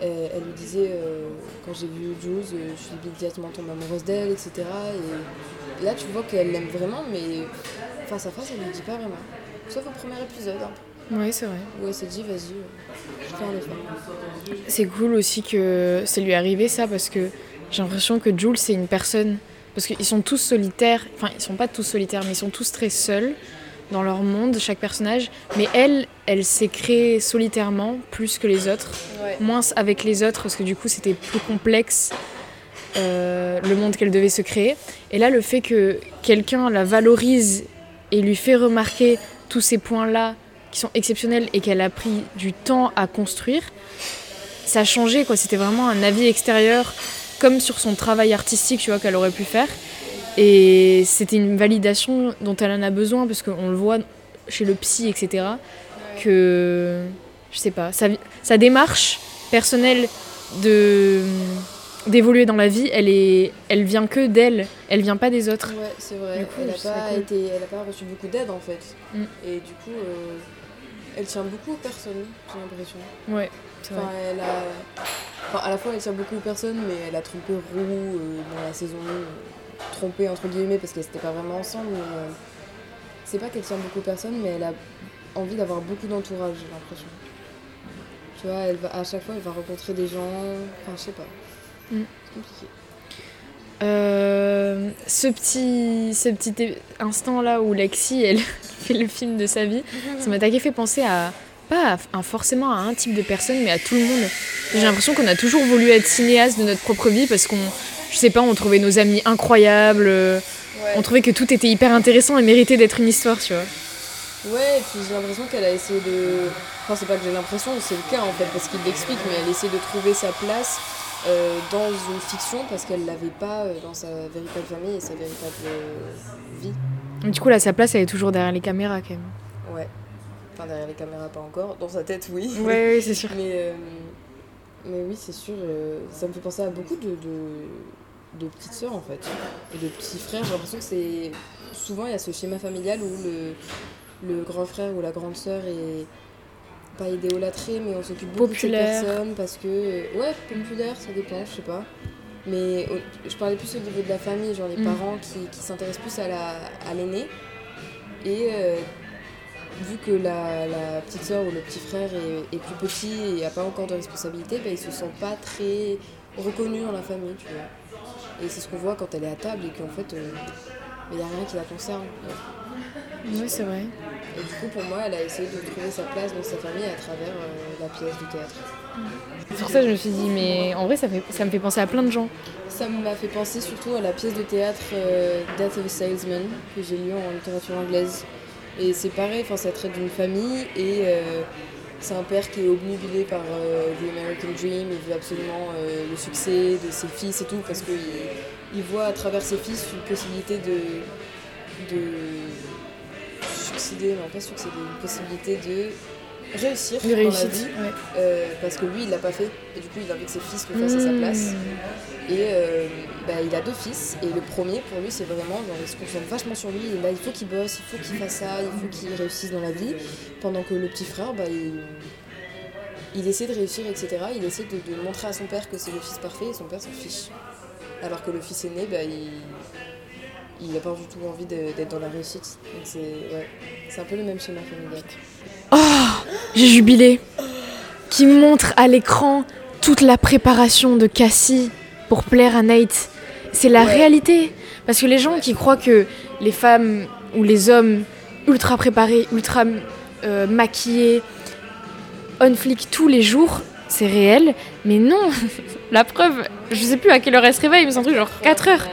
elle, elle lui disait, euh, quand j'ai vu Jules, euh, je suis immédiatement tombée amoureuse d'elle, etc. Et là, tu vois qu'elle l'aime vraiment, mais face à face, elle ne dit pas vraiment. Sauf au premier épisode, hein, Oui, c'est vrai. où elle s'est dit, vas-y, je fais un effort. C'est cool aussi que ça lui est arrivé ça parce que j'ai l'impression que Jules c'est une personne parce qu'ils sont tous solitaires, enfin ils sont pas tous solitaires mais ils sont tous très seuls dans leur monde chaque personnage. Mais elle elle s'est créée solitairement plus que les autres, Ouais. moins avec les autres parce que du coup c'était plus complexe euh, le monde qu'elle devait se créer. Et là le fait que quelqu'un la valorise et lui fait remarquer tous ces points là qui sont exceptionnels et qu'elle a pris du temps à construire ça a changé quoi. C'était vraiment un avis extérieur comme sur son travail artistique tu vois qu'elle aurait pu faire et c'était une validation dont elle en a besoin parce qu'on le voit chez le psy etc que je sais pas sa, sa démarche personnelle de d'évoluer dans la vie elle est elle vient que d'elle elle vient pas des autres Ouais, c'est vrai. Coup, elle n'a pas, cool. été, elle a pas reçu beaucoup d'aide en fait. Mm. Et du coup, euh, elle tient beaucoup aux personnes, j'ai l'impression. ouais Enfin, elle a... enfin, à la fois, elle tient beaucoup aux personnes, mais elle a trompé Roux euh, dans la saison 1. Trompé entre guillemets parce qu'elles n'étaient pas vraiment ensemble. Mais euh, c'est pas qu'elle tient beaucoup aux personnes, mais elle a envie d'avoir beaucoup d'entourage, j'ai l'impression. Tu vois, elle va, à chaque fois, elle va rencontrer des gens. Enfin, je sais pas. Mm. C'est compliqué. Euh, ce petit, ce petit instant là où Lexi elle fait le film de sa vie, ça m'a taqué fait penser à pas à- à forcément à un type de personne, mais à tout le monde. J'ai l'impression qu'on a toujours voulu être cinéaste de notre propre vie parce qu'on, je sais pas, on trouvait nos amis incroyables, euh, Ouais. on trouvait que tout était hyper intéressant et méritait d'être une histoire, tu vois. Ouais, et puis j'ai l'impression qu'elle a essayé de. Enfin, c'est pas que j'ai l'impression, c'est le cas en fait, parce qu'il l'explique, mais elle essaie de trouver sa place euh, dans une fiction parce qu'elle l'avait pas euh, dans sa véritable famille et sa véritable euh, vie. Du coup là, sa place elle est toujours derrière les caméras quand même. Ouais. Enfin, derrière les caméras, pas encore. Dans sa tête, oui. Ouais c'est sûr. Mais, euh, mais oui, c'est sûr, euh, ça me fait penser à beaucoup de, de, de petites sœurs en fait, et de petits frères. J'ai l'impression que c'est. Souvent, il y a ce schéma familial où le, le grand frère ou la grande sœur est pas idéolâtré, mais on s'occupe beaucoup Populaire. de cette personne parce que. Ouais, populaire, ça dépend, je sais pas. Mais au- je parlais plus au niveau de la famille, genre les Mm. parents qui, qui s'intéressent plus à la à l'aîné. Et euh, vu que la, la petite sœur ou le petit frère est, est plus petit et n'a pas encore de responsabilité, bah, il se sent pas très reconnu dans la famille, tu vois. Et c'est ce qu'on voit quand elle est à table et qu'en fait, euh, il n'y a rien qui la concerne. Ouais, c'est vrai. Et du coup, pour moi, elle a essayé de trouver sa place dans sa famille à travers euh, la pièce de théâtre. Sur ça, je me suis dit, mais en vrai, ça, fait, ça me fait penser à plein de gens. Ça m'a fait penser surtout à la pièce de théâtre euh, Death of a Salesman que j'ai lue en littérature anglaise. Et c'est pareil, ça traite d'une famille et euh, c'est un père qui est obnubilé par euh, The American Dream. Il veut absolument euh, le succès de ses fils et tout parce qu'il il voit à travers ses fils une possibilité de, de succéder, non pas succéder, une possibilité de réussir De dans la vie ouais. euh, parce que lui il l'a pas fait et du coup il a envie que ses fils le fassent à sa place. Mmh. Et euh, bah, il a deux fils, et le premier, pour lui, c'est vraiment, genre, il se concentre vachement sur lui, et là, il faut qu'il bosse, il faut qu'il fasse ça, il faut qu'il réussisse dans la vie, pendant que le petit frère, bah, il, il essaie de réussir, etc. Il essaie de, de montrer à son père que c'est le fils parfait, et son père s'en fiche. Alors que le fils aîné, bah, il il n'a pas du tout envie d'être dans la réussite. Donc c'est ouais. un peu le même schéma familial. J'ai jubilé. Qui montre à l'écran toute la préparation de Cassie pour plaire à Nate. C'est la Ouais. réalité. Parce que les gens qui croient que les femmes ou les hommes ultra préparés, ultra euh, maquillés, on flic tous les jours, c'est réel. Mais non, la preuve, je sais plus à quelle heure elle se réveille, mais c'est un truc genre 4 heures.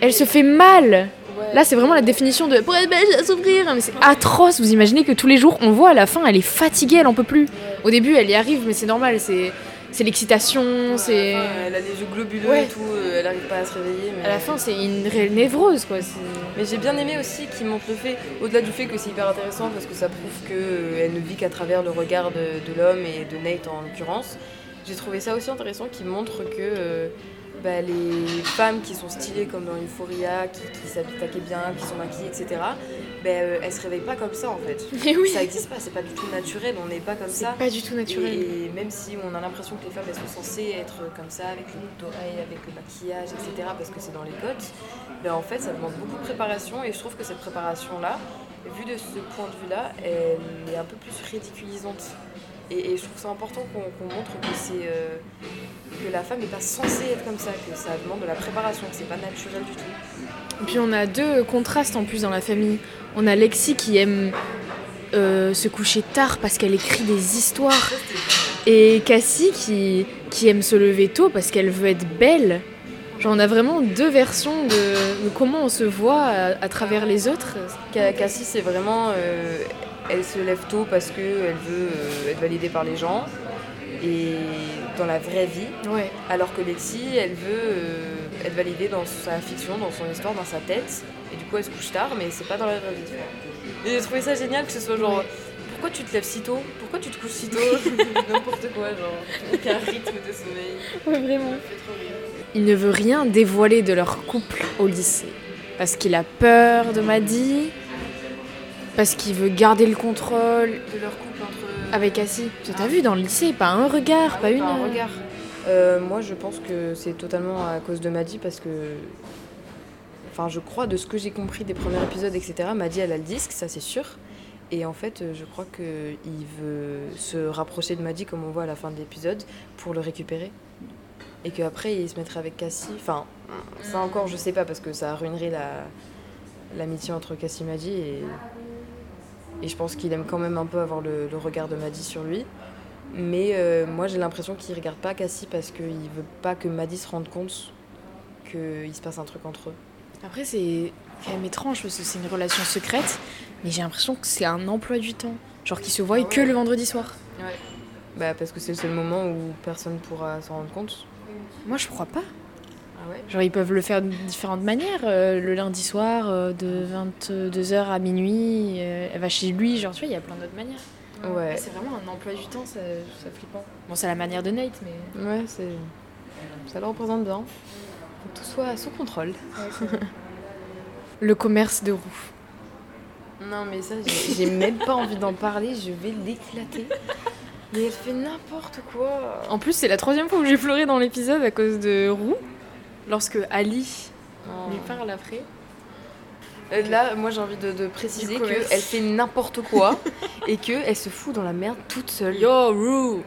Elle se fait mal. Là, c'est vraiment la définition de pour être belle, à s'ouvrir. Mais c'est atroce. Vous imaginez que tous les jours, on voit à la fin, elle est fatiguée, elle en peut plus. Au début, elle y arrive, mais c'est normal. C'est c'est l'excitation. C'est elle a les yeux globuleux Ouais. et tout, euh, elle n'arrive pas à se réveiller. Mais... à la fin, c'est une réelle névrose, quoi. Mais j'ai bien aimé aussi qu'il montre le fait, au-delà du fait que c'est hyper intéressant parce que ça prouve qu'elle ne vit qu'à travers le regard de, de l'homme et de Nate en l'occurrence, j'ai trouvé ça aussi intéressant qu'il montre que euh, bah, les femmes qui sont stylées comme dans Euphoria, qui, qui s'habillent taquet bien, qui sont maquillées, etc., ben, euh, elle se réveille pas comme ça en fait. Mais oui. Ça existe pas, c'est pas du tout naturel, on n'est pas comme ça. pas du tout naturel. Et même si on a l'impression que les femmes elles sont censées être comme ça, avec les boucles d'oreilles, avec le maquillage, etc., parce que c'est dans les codes, ben en fait ça demande beaucoup de préparation et je trouve que cette préparation-là, vue de ce point de vue-là, elle est un peu plus ridiculisante. Et, et je trouve ça important qu'on montre que c'est euh, que la femme n'est pas censée être comme ça, que ça demande de la préparation, que c'est pas naturel du tout. Et puis on a deux contrastes en plus dans la famille. On a Lexi qui aime euh, se coucher tard parce qu'elle écrit des histoires. Et Cassie qui, qui aime se lever tôt parce qu'elle veut être belle. Genre on a vraiment deux versions de, de comment on se voit à, à travers les autres. Ca- Cassie, c'est vraiment. euh, elle se lève tôt parce qu'elle veut euh, être validée par les gens. Et dans la vraie vie. Ouais. Alors que Lexi, elle veut euh, être validée dans sa fiction, dans son histoire, dans sa tête. Et du coup, elle se couche tard, mais c'est pas dans la vraie vie. Et j'ai trouvé ça génial que ce soit genre. Ouais. Pourquoi tu te lèves si tôt? Pourquoi tu te couches si tôt? N'importe quoi, genre. Aucun rythme de sommeil. Ouais, vraiment. Ça fait trop rire. Il ne veut rien dévoiler de leur couple au lycée. Parce qu'il a peur de Maddy. Parce qu'il veut garder le contrôle De leur couple entre. avec Cassie. Tu t'as vu dans le lycée, pas un regard, pas une. Pas un regard. Euh, moi, je pense que c'est totalement à cause de Maddy parce que. Enfin, je crois, de ce que j'ai compris des premiers épisodes, etc., Maddy, elle a le disque, ça c'est sûr. Et en fait, euh, je crois qu'il veut se rapprocher de Maddy, comme on voit à la fin de l'épisode, pour le récupérer. Et qu'après, il se mettrait avec Cassie. Enfin, ça encore, je sais pas, parce que ça ruinerait la l'amitié entre Cassie et Maddy. Et, et je pense qu'il aime quand même un peu avoir le, le regard de Maddy sur lui. Mais euh, moi, j'ai l'impression qu'il regarde pas Cassie parce qu'il veut pas que Maddy se rende compte qu'il se passe un truc entre eux. Après, c'est quand même étrange parce que c'est une relation secrète, mais j'ai l'impression que c'est un emploi du temps. Genre qu'ils se voient Ah ouais. que le vendredi soir. Bah, parce que c'est le seul moment où personne pourra s'en rendre compte. Moi, je crois pas. Ah ouais Genre, ils peuvent le faire de différentes manières. euh, le lundi soir, euh, de 22h à minuit, euh, elle va chez lui. Genre, tu vois, il y a plein d'autres manières. Ouais. C'est vraiment un emploi du temps, ça, ça flippant. Bon, c'est la manière de Nate, mais. Ouais, c'est. Ça le représente bien. Faut que tout soit sous contrôle. Le commerce de roues. Non, mais ça, j'ai même pas envie d'en parler, je vais l'éclater. Mais elle fait n'importe quoi. En plus, c'est la troisième fois où j'ai pleuré dans l'épisode à cause de Roux. Lorsque Ali lui parle après. Euh, Là, moi j'ai envie de, de préciser qu'elle fait n'importe quoi et qu'elle se fout dans la merde toute seule. Yo, Roux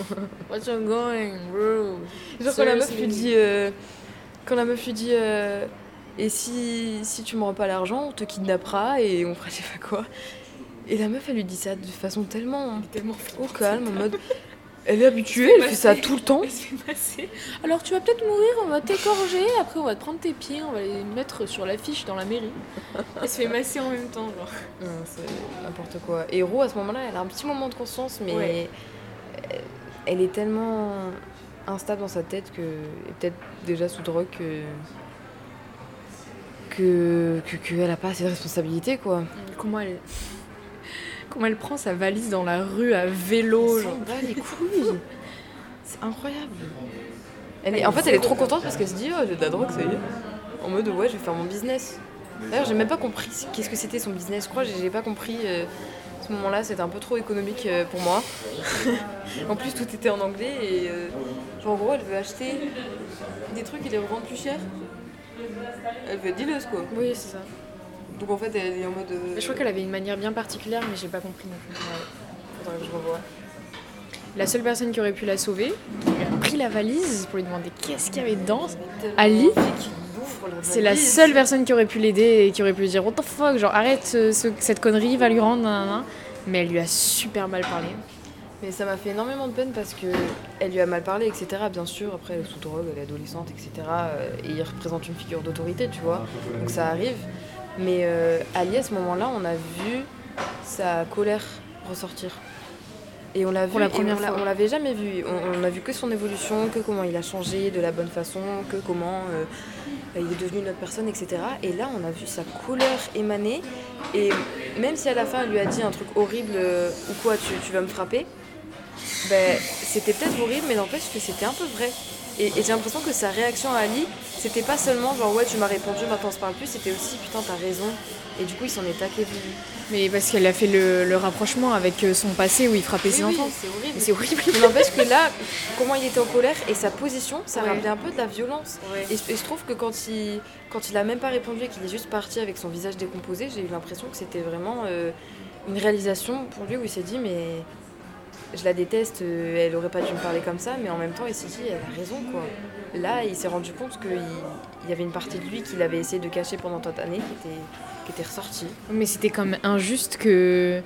What's you going, Roux Genre quand la meuf lui dit, euh, quand la meuf lui dit, euh, et si, si tu me rends pas l'argent, on te kidnappera et on fera je sais pas quoi. Et la meuf elle lui dit ça de façon tellement Tellement au calme, en mode, elle est habituée, elle fait ça tout le temps. Alors tu vas peut-être mourir, on va t'égorger, après on va te prendre tes pieds, on va les mettre sur l'affiche dans la mairie. Elle se fait masser en même temps, genre. Non, c'est n'importe quoi. Et Ro à ce moment-là, elle a un petit moment de conscience, mais Ouais. elle- est tellement instable dans sa tête que, et peut-être déjà sous drogue que que que- qu'elle a pas assez de responsabilité quoi. Comment elle. Comment elle prend sa valise dans la rue à vélo, genre. les couilles. C'est incroyable. Elle est, en fait, elle est trop contente parce qu'elle se dit oh, j'ai de la drogue, ça y est. En mode ouais, je vais faire mon business. D'ailleurs, j'ai même pas compris qu'est-ce que c'était son business. Je crois j'ai pas compris. euh, ce moment-là, c'était un peu trop économique euh, pour moi. en plus, tout était en anglais et euh, genre, en gros, elle veut acheter des trucs et les revendre plus cher. Elle veut être dealeuse quoi. Oui, c'est ça. Donc en fait, elle est en mode. euh, Je crois qu'elle avait une manière bien particulière, mais j'ai pas compris non plus. Faudrait que je revoie. La seule personne qui aurait pu la sauver, qui lui a pris la valise pour lui demander qu'est-ce qu'il y avait dedans, Ali, c'est la seule personne qui aurait pu l'aider et qui aurait pu lui dire What the fuck, genre arrête ce- ce- cette connerie, va lui rendre, nanana. Mais elle lui a super mal parlé. Mais ça m'a fait énormément de peine parce que elle lui a mal parlé, etc. Bien sûr, après elle est sous drogue, elle est adolescente, etc. euh, Et il représente une figure d'autorité, tu vois. Donc ça arrive. Mais euh, Ali, à ce moment-là, on a vu sa colère ressortir. Et on l'a vu, Pour la première on l'avait jamais vu. On, on a vu que son évolution, que comment il a changé de la bonne façon, que comment euh, il est devenu une autre personne, etc. Et là, on a vu sa colère émaner. Et même si à la fin, elle lui a dit un truc horrible euh, ou quoi, tu, tu vas me frapper, ben, c'était peut-être horrible, mais n'empêche que c'était un peu vrai. Et, j'ai l'impression que sa réaction à Ali, c'était pas seulement genre ouais tu m'as répondu, maintenant on se parle plus, c'était aussi putain t'as raison. Et du coup il s'en est taqué Mais parce qu'elle a fait le, rapprochement avec euh, son passé où il frappait ses enfants. c'est horrible. C'est horrible. Mais n'empêche que là, comment il était en colère et sa position, ça rappelait un peu de la violence. Et, je trouve que quand il, quand il a même pas répondu et qu'il est juste parti avec son visage décomposé, j'ai eu l'impression que c'était vraiment euh, une réalisation pour lui où il s'est dit mais je la déteste, euh, elle aurait pas dû me parler comme ça, mais en même temps, il dit, elle a raison, quoi. Là, il s'est rendu compte qu'il y avait une partie de lui qu'il avait essayé de cacher pendant tant d'années qui était, qui était ressortie. Mais c'était même injuste que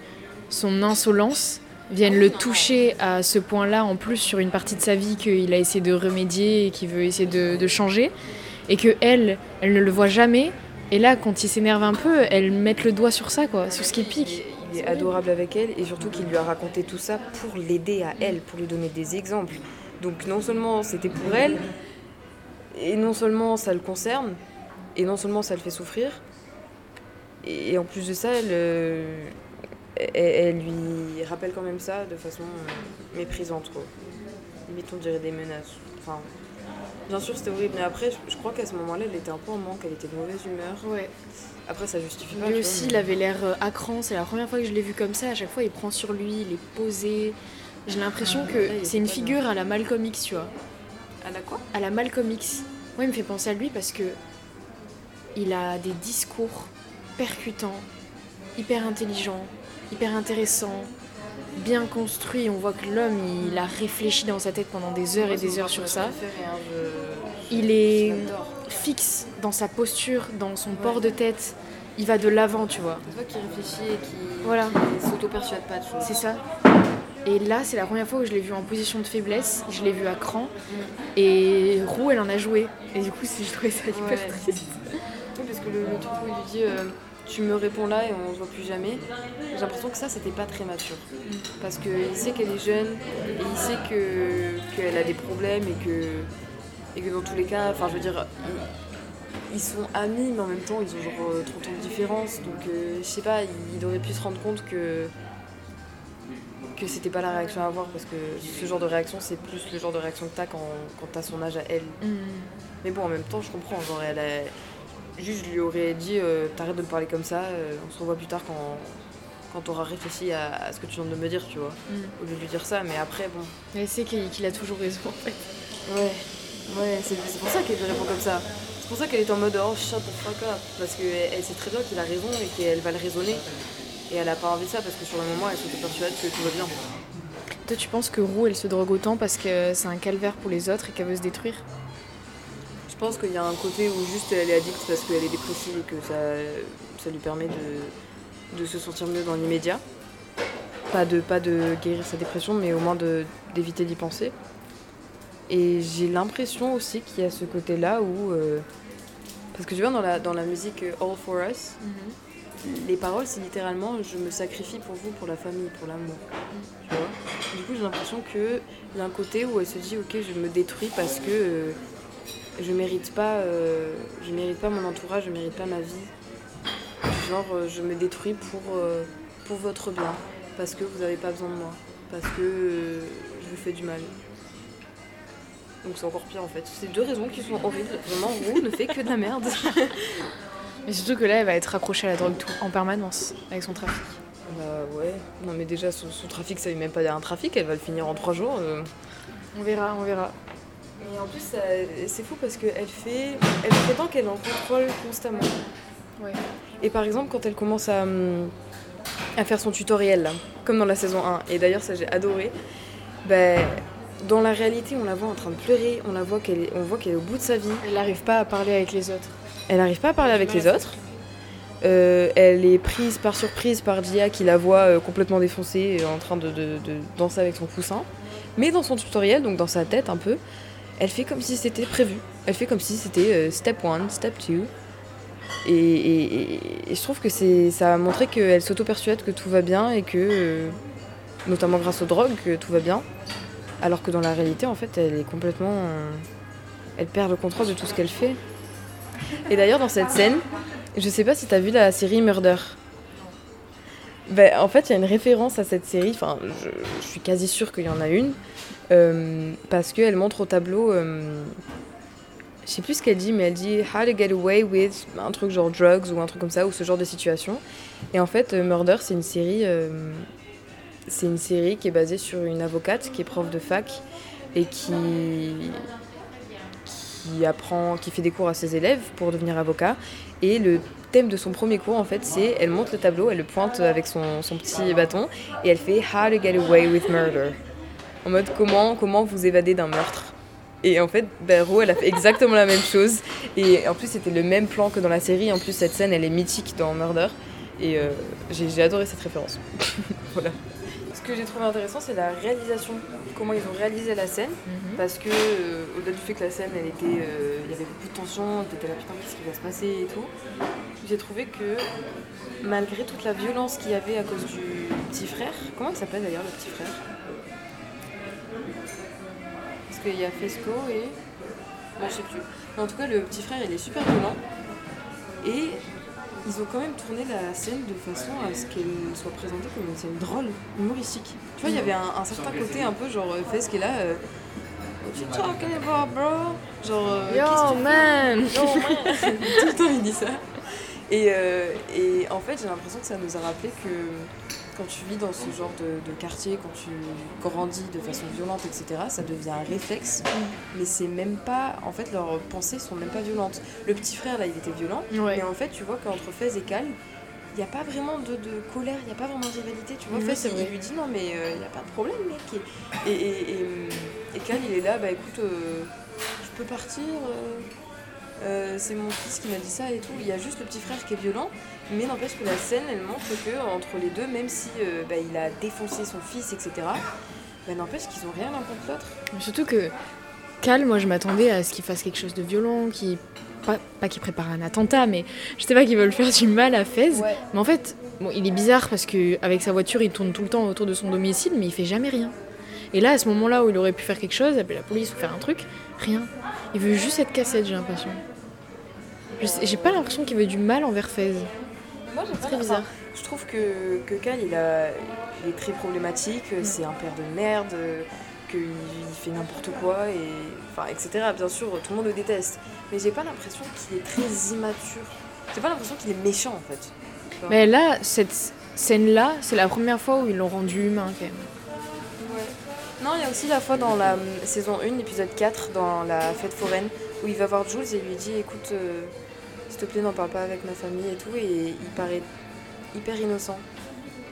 son insolence vienne le toucher à ce point-là, en plus sur une partie de sa vie qu'il a essayé de remédier et qu'il veut essayer de, de, changer, et que elle, elle ne le voit jamais. Et là, quand il s'énerve un peu, elle met le doigt sur ça, quoi, sur ce qui pique adorable avec elle et surtout qu'il lui a raconté tout ça pour l'aider à elle, pour lui donner des exemples. Donc non seulement c'était pour elle, et non seulement ça le concerne, et non seulement ça le fait souffrir, et en plus de ça, elle, euh, elle, lui rappelle quand même ça de façon euh, méprisante. Quoi. Limite on dirait des menaces. Enfin, bien sûr c'était horrible, mais après je, crois qu'à ce moment-là elle était un peu en manque, elle était de mauvaise humeur. Ouais. Après, ça justifie pas. Lui aussi, il avait l'air euh, à cran. C'est la première fois que je l'ai vu comme ça. À chaque fois, il prend sur lui, il est posé. J'ai l'impression que c'est une figure à la Malcolm X, tu vois. À la quoi? À la Malcolm X. Moi, il me fait penser à lui parce que il a des discours percutants, hyper intelligents, hyper intéressants, bien construits. On voit que l'homme, il a réfléchi dans sa tête pendant des heures et des heures sur ça. Hein, il est fixe dans sa posture, dans son port de tête. Il va de l'avant, tu vois. C'est toi qui réfléchit et qui voilà. s'auto-persuade pas de choses. C'est ça. Et là, c'est la première fois que je l'ai vu en position de faiblesse. Je l'ai vu à cran. Mm. Et Roux, elle en a joué. Et du coup, je trouvais ça hyper triste. Oui, parce que le, truc où il lui dit euh, Tu me réponds là et on se voit plus jamais, j'ai l'impression que ça, c'était pas très mature. Mm. Parce qu'il sait qu'elle est jeune et il sait qu'elle a des problèmes et que et que dans tous les cas, enfin je veux dire, ils, sont amis, mais en même temps ils ont genre 30 euh, ans de différence, donc euh, je sais pas, il, aurait pu se rendre compte que que c'était pas la réaction à avoir parce que ce genre de réaction c'est plus le genre de réaction que t'as quand, quand t'as son âge à elle. Mm. Mais bon en même temps je comprends, genre elle a... juste je lui aurais dit euh, t'arrêtes de me parler comme ça, on se revoit plus tard quand, quand t'auras réfléchi à, ce que tu viens de me dire, tu vois. Mm. Au lieu de lui dire ça, mais après bon. Elle sait qu'il a toujours raison en fait. Ouais. Ouais, c'est pour ça qu'elle répond comme ça. C'est pour ça qu'elle est en mode oh shut the fuck up. Parce qu'elle sait très bien qu'il a raison et qu'elle va le raisonner. Et elle a pas envie de ça parce que sur le moment elle se persuade que tout va bien. Toi tu penses que Roux elle se drogue autant parce que c'est un calvaire pour les autres et qu'elle veut se détruire? Je pense qu'il y a un côté où juste elle est addicte parce qu'elle est dépressive et que ça, ça lui permet de, de se sentir mieux dans l'immédiat. Pas de, pas de guérir sa dépression mais au moins d'éviter d'y penser. Et j'ai l'impression aussi qu'il y a ce côté-là où. Euh, parce que tu vois, dans la, dans la musique euh, All for Us, mhm. les paroles, c'est littéralement je me sacrifie pour vous, pour la famille, pour l'amour. Tu vois? Du coup, j'ai l'impression qu'il y a un côté où elle se dit ok, je me détruis parce que euh, je mérite pas, je mérite pas mon entourage, je mérite pas ma vie. Genre, je me détruis pour, pour votre bien, parce que vous n'avez pas besoin de moi, parce que je vous fais du mal. Donc c'est encore pire en fait. C'est deux raisons qui sont horribles. Vraiment, Roux ne fait que de la merde. mais surtout que là, elle va être accrochée à la drogue tout, en permanence avec son trafic. Bah ouais. Non mais déjà, son, trafic, ça veut même pas dire un trafic. Elle va le finir en trois jours. Euh. On verra, on verra. Et en plus, c'est fou parce qu'elle fait, elle prétend qu'elle en contrôle constamment. Ouais. Et par exemple, quand elle commence à, à faire son tutoriel, là, comme dans la saison 1, et d'ailleurs ça j'ai adoré, ben dans la réalité, on la voit en train de pleurer, on la voit qu'elle est, on voit qu'elle est au bout de sa vie. Elle n'arrive pas à parler avec les autres. Elle n'arrive pas à parler avec les autres. Euh, elle est prise par surprise par Dia qui la voit euh, complètement défoncée en train de, danser avec son coussin. Mais dans son tutoriel, donc dans sa tête un peu, elle fait comme si c'était prévu. Elle fait comme si c'était euh, step 1, step 2. Et, je trouve que ça a montré qu'elle s'auto-persuade que tout va bien et que, notamment grâce aux drogues, que tout va bien. Alors que dans la réalité, en fait, elle est complètement. Elle perd le contrôle de tout ce qu'elle fait. Et d'ailleurs, dans cette scène, je sais pas si t'as vu la série Murder. Ben, en fait, il y a une référence à cette série, enfin, je, je suis quasi sûre qu'il y en a une, euh, parce qu'elle montre au tableau, euh, je sais plus ce qu'elle dit, mais elle dit How to get away with un truc genre drugs ou un truc comme ça, ou ce genre de situation. Et en fait, euh, Murder, c'est une série, euh, c'est une série qui est basée sur une avocate qui est prof de fac et qui qui apprend, qui fait des cours à ses élèves pour devenir avocat. Et le thème de son premier cours, en fait, c'est elle monte le tableau, elle le pointe avec son, son petit bâton et elle fait How to get away with murder. En mode comment, comment vous évader d'un meurtre. Et en fait, Ro, elle a fait exactement la même chose. Et en plus, c'était le même plan que dans la série. En plus, cette scène, elle est mythique dans Murder. Et euh, j'ai adoré cette référence. voilà. Ce que j'ai trouvé intéressant, c'est la réalisation. Comment ils ont réalisé la scène. Parce que, euh, au-delà du fait que la scène, elle était, euh, il y avait beaucoup de tension, t'étais là, putain, qu'est-ce qui va se passer et tout. J'ai trouvé que, malgré toute la violence qu'il y avait à cause du petit frère, comment il s'appelle d'ailleurs le petit frère? Parce qu'il y a Fesco et. Bon, je sais plus. Mais en tout cas, le petit frère, il est super violent. Et ils ont quand même tourné la scène de façon à ce qu'elle soit présentée comme une scène drôle, humoristique. Tu vois, il y avait un, un certain côté un peu genre euh, Fesco qui est là. Euh, What you talking about, bro? Genre. euh, fais? man Yo, man. Tout le temps, il dit ça. Et, euh, et en fait, j'ai l'impression que ça nous a rappelé que quand tu vis dans ce genre de, de quartier, quand tu grandis de façon violente, etc., ça devient un réflexe. Mais c'est même pas. En fait, leurs pensées sont même pas violentes. Le petit frère, là, il était violent. Ouais. Mais en fait, tu vois qu'entre Fez et Cal, il n'y a pas vraiment de, de colère, il n'y a pas vraiment de rivalité. Tu vois, Oui, Fez, c'est il, lui dit non, mais il n'y a pas de problème, mec. Et, et, et, et, et Cal, il est là, bah écoute, euh, je peux partir. euh, euh, c'est mon fils qui m'a dit ça et tout. Il y a juste le petit frère qui est violent, mais n'empêche que la scène, elle montre que entre les deux, même si euh, bah, il a défoncé son fils, etc., bah, n'empêche qu'ils ont rien l'un contre l'autre. Surtout que Cal, moi je m'attendais à ce qu'il fasse quelque chose de violent, qui pas, pas qu'il prépare un attentat, mais je sais pas qu'ils veulent faire du mal à Fez. Ouais. Mais en fait, bon, il est bizarre parce que avec sa voiture, il tourne tout le temps autour de son domicile, mais il fait jamais rien. Et là, à ce moment-là où il aurait pu faire quelque chose, appeler la police ou faire un truc, rien. Il veut juste être cassette, j'ai l'impression. J'ai pas l'impression qu'il veut du mal envers Fez. Moi, j'ai Très bizarre. Je trouve que, que Cal, il, a, il est très problématique, c'est un père de merde, euh, qu'il il fait n'importe quoi, et, enfin, etc. Bien sûr, tout le monde le déteste. Mais j'ai pas l'impression qu'il est très immature. J'ai pas l'impression qu'il est méchant, en fait. Mais là, cette scène-là, c'est la première fois où ils l'ont rendu humain quand même. Non, il y a aussi la fois dans la hum, saison 1, épisode 4, dans la fête foraine, où il va voir Jules et lui dit Écoute, euh, te plaît, n'en parle pas avec ma famille et tout, et il paraît hyper innocent.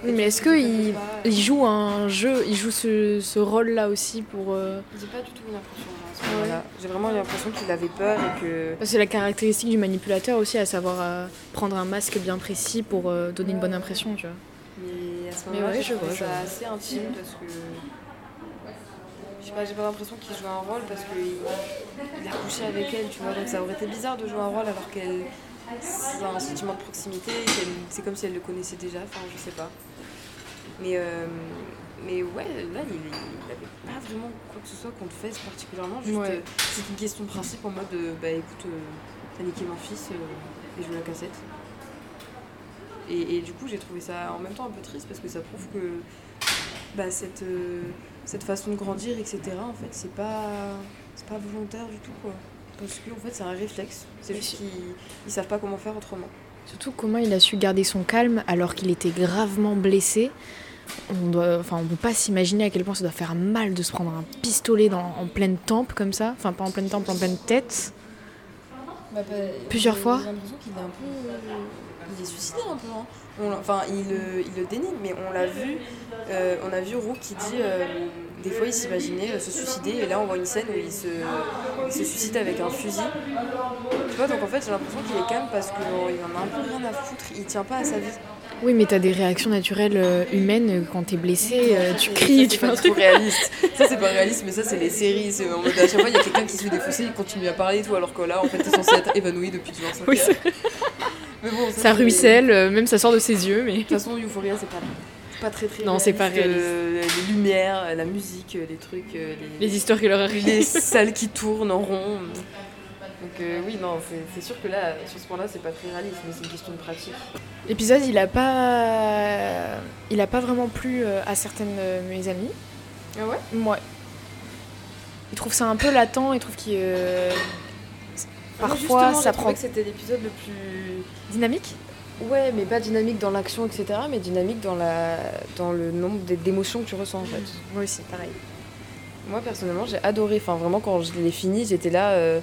Oui, mais est-ce qu'il il joue un jeu, il joue ce, ce rôle-là aussi pour... euh, J'ai pas du tout l'impression à ce moment-là. J'ai vraiment l'impression qu'il avait peur et que. C'est la caractéristique du manipulateur aussi, à savoir euh, prendre un masque bien précis pour euh, donner une bonne impression, tu vois. Mais à ce Mais moment-là, ouais, je vois, ça je assez intime parce que. Je sais pas, j'ai pas l'impression qu'il jouait un rôle parce qu'il il a couché avec elle, tu vois. Donc ça aurait été bizarre de jouer un rôle alors qu'elle. C'est un sentiment de proximité, c'est comme si elle le connaissait déjà, enfin je sais pas. Mais, euh, mais ouais, là il, il avait pas vraiment quoi que ce soit contre Fez particulièrement, juste Ouais. euh, c'est une question de principe en mode euh, bah écoute, t'as niqué mon fils et je veux la cassette. Et, et du coup, j'ai trouvé ça en même temps un peu triste parce que ça prouve que bah, cette, cette façon de grandir, etc., en fait, c'est pas, c'est pas volontaire du tout, quoi. Parce que, en fait, c'est un réflexe. C'est juste qu'ils ils savent pas comment faire autrement. Surtout comment il a su garder son calme alors qu'il était gravement blessé. On doit, enfin, on peut pas s'imaginer à quel point ça doit faire mal de se prendre un pistolet dans- en pleine tempe comme ça. Enfin, pas en pleine tempe, en pleine tête. Plusieurs fois J'ai l'impression qu'il est un peu. Il est suicidé un peu. hein. Enfin, il, le- il le dénie, mais on l'a vu. euh, on a vu Roux qui dit. euh, des fois, il s'imaginait euh, se suicider, et là, on voit une scène où il se, il se suicide avec un fusil. Tu vois, donc en fait, j'ai l'impression qu'il est calme parce qu'il en a un peu rien à foutre. Il tient pas à sa vie. Oui, mais t'as des réactions naturelles euh, humaines euh, quand t'es blessé, euh, tu cries, Ça, tu pas truc. réaliste. Ça, c'est pas réaliste, mais ça, c'est les séries. C'est en mode à chaque fois, il y a quelqu'un qui se fait défausser, il continue à parler et tout, alors que là, en fait, t'es censé être évanoui depuis genre 5 Oui, Mais bon, ça c'est- ruisselle, euh, même ça sort de ses yeux, mais. De toute façon, Euphoria, c'est pas, pas très très Non, c'est pas euh, les lumières, la musique, les trucs, les, Les histoires qui leur arrivent. les salles qui tournent en rond. Donc euh, oui, non, c'est- sûr que là, sur ce point-là, c'est pas très réaliste, mais c'est une question de pratique. L'épisode, il a pas, il a pas vraiment plu euh, à certaines de mes amies. Ah ouais? Ouais. Ils trouvent ça un peu latent. Ils trouvent qu'il euh, parfois ça prend que c'était l'épisode le plus dynamique. Ouais, mais pas dynamique dans l'action, etc., mais dynamique dans, la... dans le nombre d'émotions que tu ressens en fait. Moi aussi, pareil. Moi personnellement, j'ai adoré. Enfin, vraiment, quand je l'ai fini, j'étais là. euh,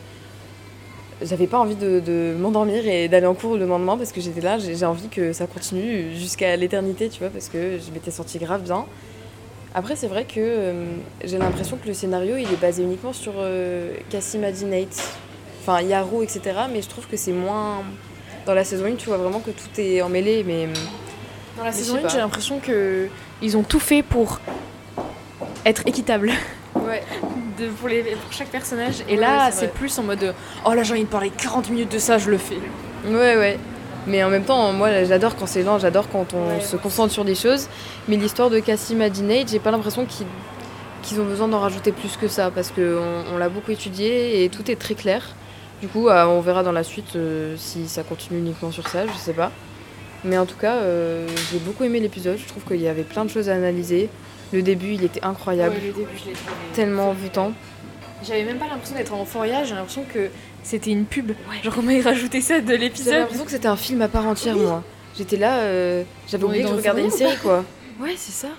J'avais pas envie de, de m'endormir et d'aller en cours le lendemain parce que j'étais là, j'ai envie que ça continue jusqu'à l'éternité, tu vois, parce que je m'étais sentie grave bien. Après, c'est vrai que euh, j'ai l'impression que le scénario il est basé uniquement sur euh, Cassie, Maddie, Nate, enfin Yaro, etc. Mais je trouve que c'est moins. Dans la saison 1, tu vois vraiment que tout est emmêlé, mais. Dans la Mais saison sais 1, pas. j'ai l'impression que ils ont tout fait pour être équitable Ouais. de, pour, les, pour chaque personnage. Et là, c'est plus en mode Oh là, j'ai envie de parler 40 minutes de ça, je le fais. Ouais, ouais. Mais en même temps, moi, j'adore quand c'est lent, j'adore quand on Ouais, se concentre sur des choses. Mais l'histoire de Cassie Madinate, j'ai pas l'impression qu'ils qu'ils ont besoin d'en rajouter plus que ça, parce qu'on on, l'a beaucoup étudié et tout est très clair. Du coup, euh, on verra dans la suite euh, si ça continue uniquement sur ça, je sais pas. Mais en tout cas, euh, j'ai beaucoup aimé l'épisode. Je trouve qu'il y avait plein de choses à analyser. Le début, il était incroyable, Ouais, le début, je l'ai trouvé tellement envoûtant. J'avais même pas l'impression d'être en Euphoria, j'ai l'impression que c'était une pub. Genre, on m'a rajouté ça de J'avais l'épisode. l'impression que c'était un film à part entière, moi. J'étais là, euh, j'avais oublié que je regardais une série, quoi. Ouais, c'est ça.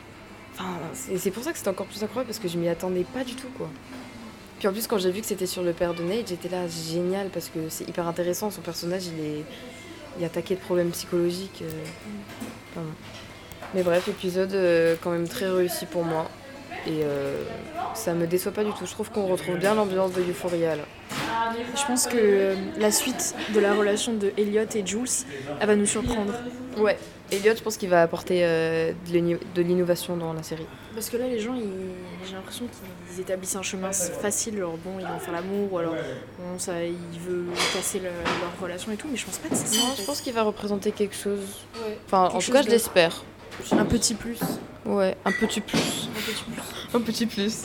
Enfin, c'est pour ça que c'était encore plus incroyable, parce que je m'y attendais pas du tout, quoi. Puis en plus, quand j'ai vu que c'était sur le père de Nate, j'étais là, génial, parce que c'est hyper intéressant. Son personnage, il est, il attaqué de problèmes psychologiques. euh, enfin, Mais bref, épisode euh, quand même très réussi pour moi. Et euh, ça me déçoit pas du tout. Je trouve qu'on retrouve bien l'ambiance de Euphoria, là. Je pense que euh, la suite de la relation de Elliot et Jules, elle va nous surprendre. Ouais. Elliot, je pense qu'il va apporter euh, de l'inno- de l'innovation dans la série. Parce que là, les gens, ils- j'ai l'impression qu'ils établissent un chemin facile. Alors bon, ils vont faire l'amour, ou alors bon, ça, ils veulent casser le- leur relation et tout, mais je pense pas que c'est ça. Non, je fait. pense qu'il va représenter quelque chose. Ouais. Enfin, en tout cas, je l'espère. Un petit plus. Ouais, un petit plus. Un petit plus. Un petit plus.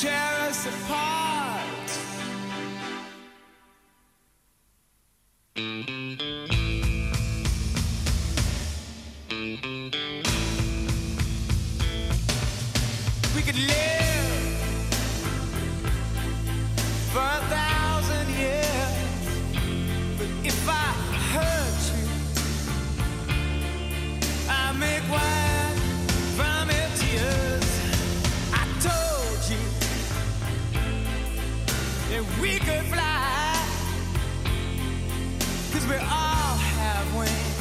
tear us apart. That we could fly, cause we all have wings.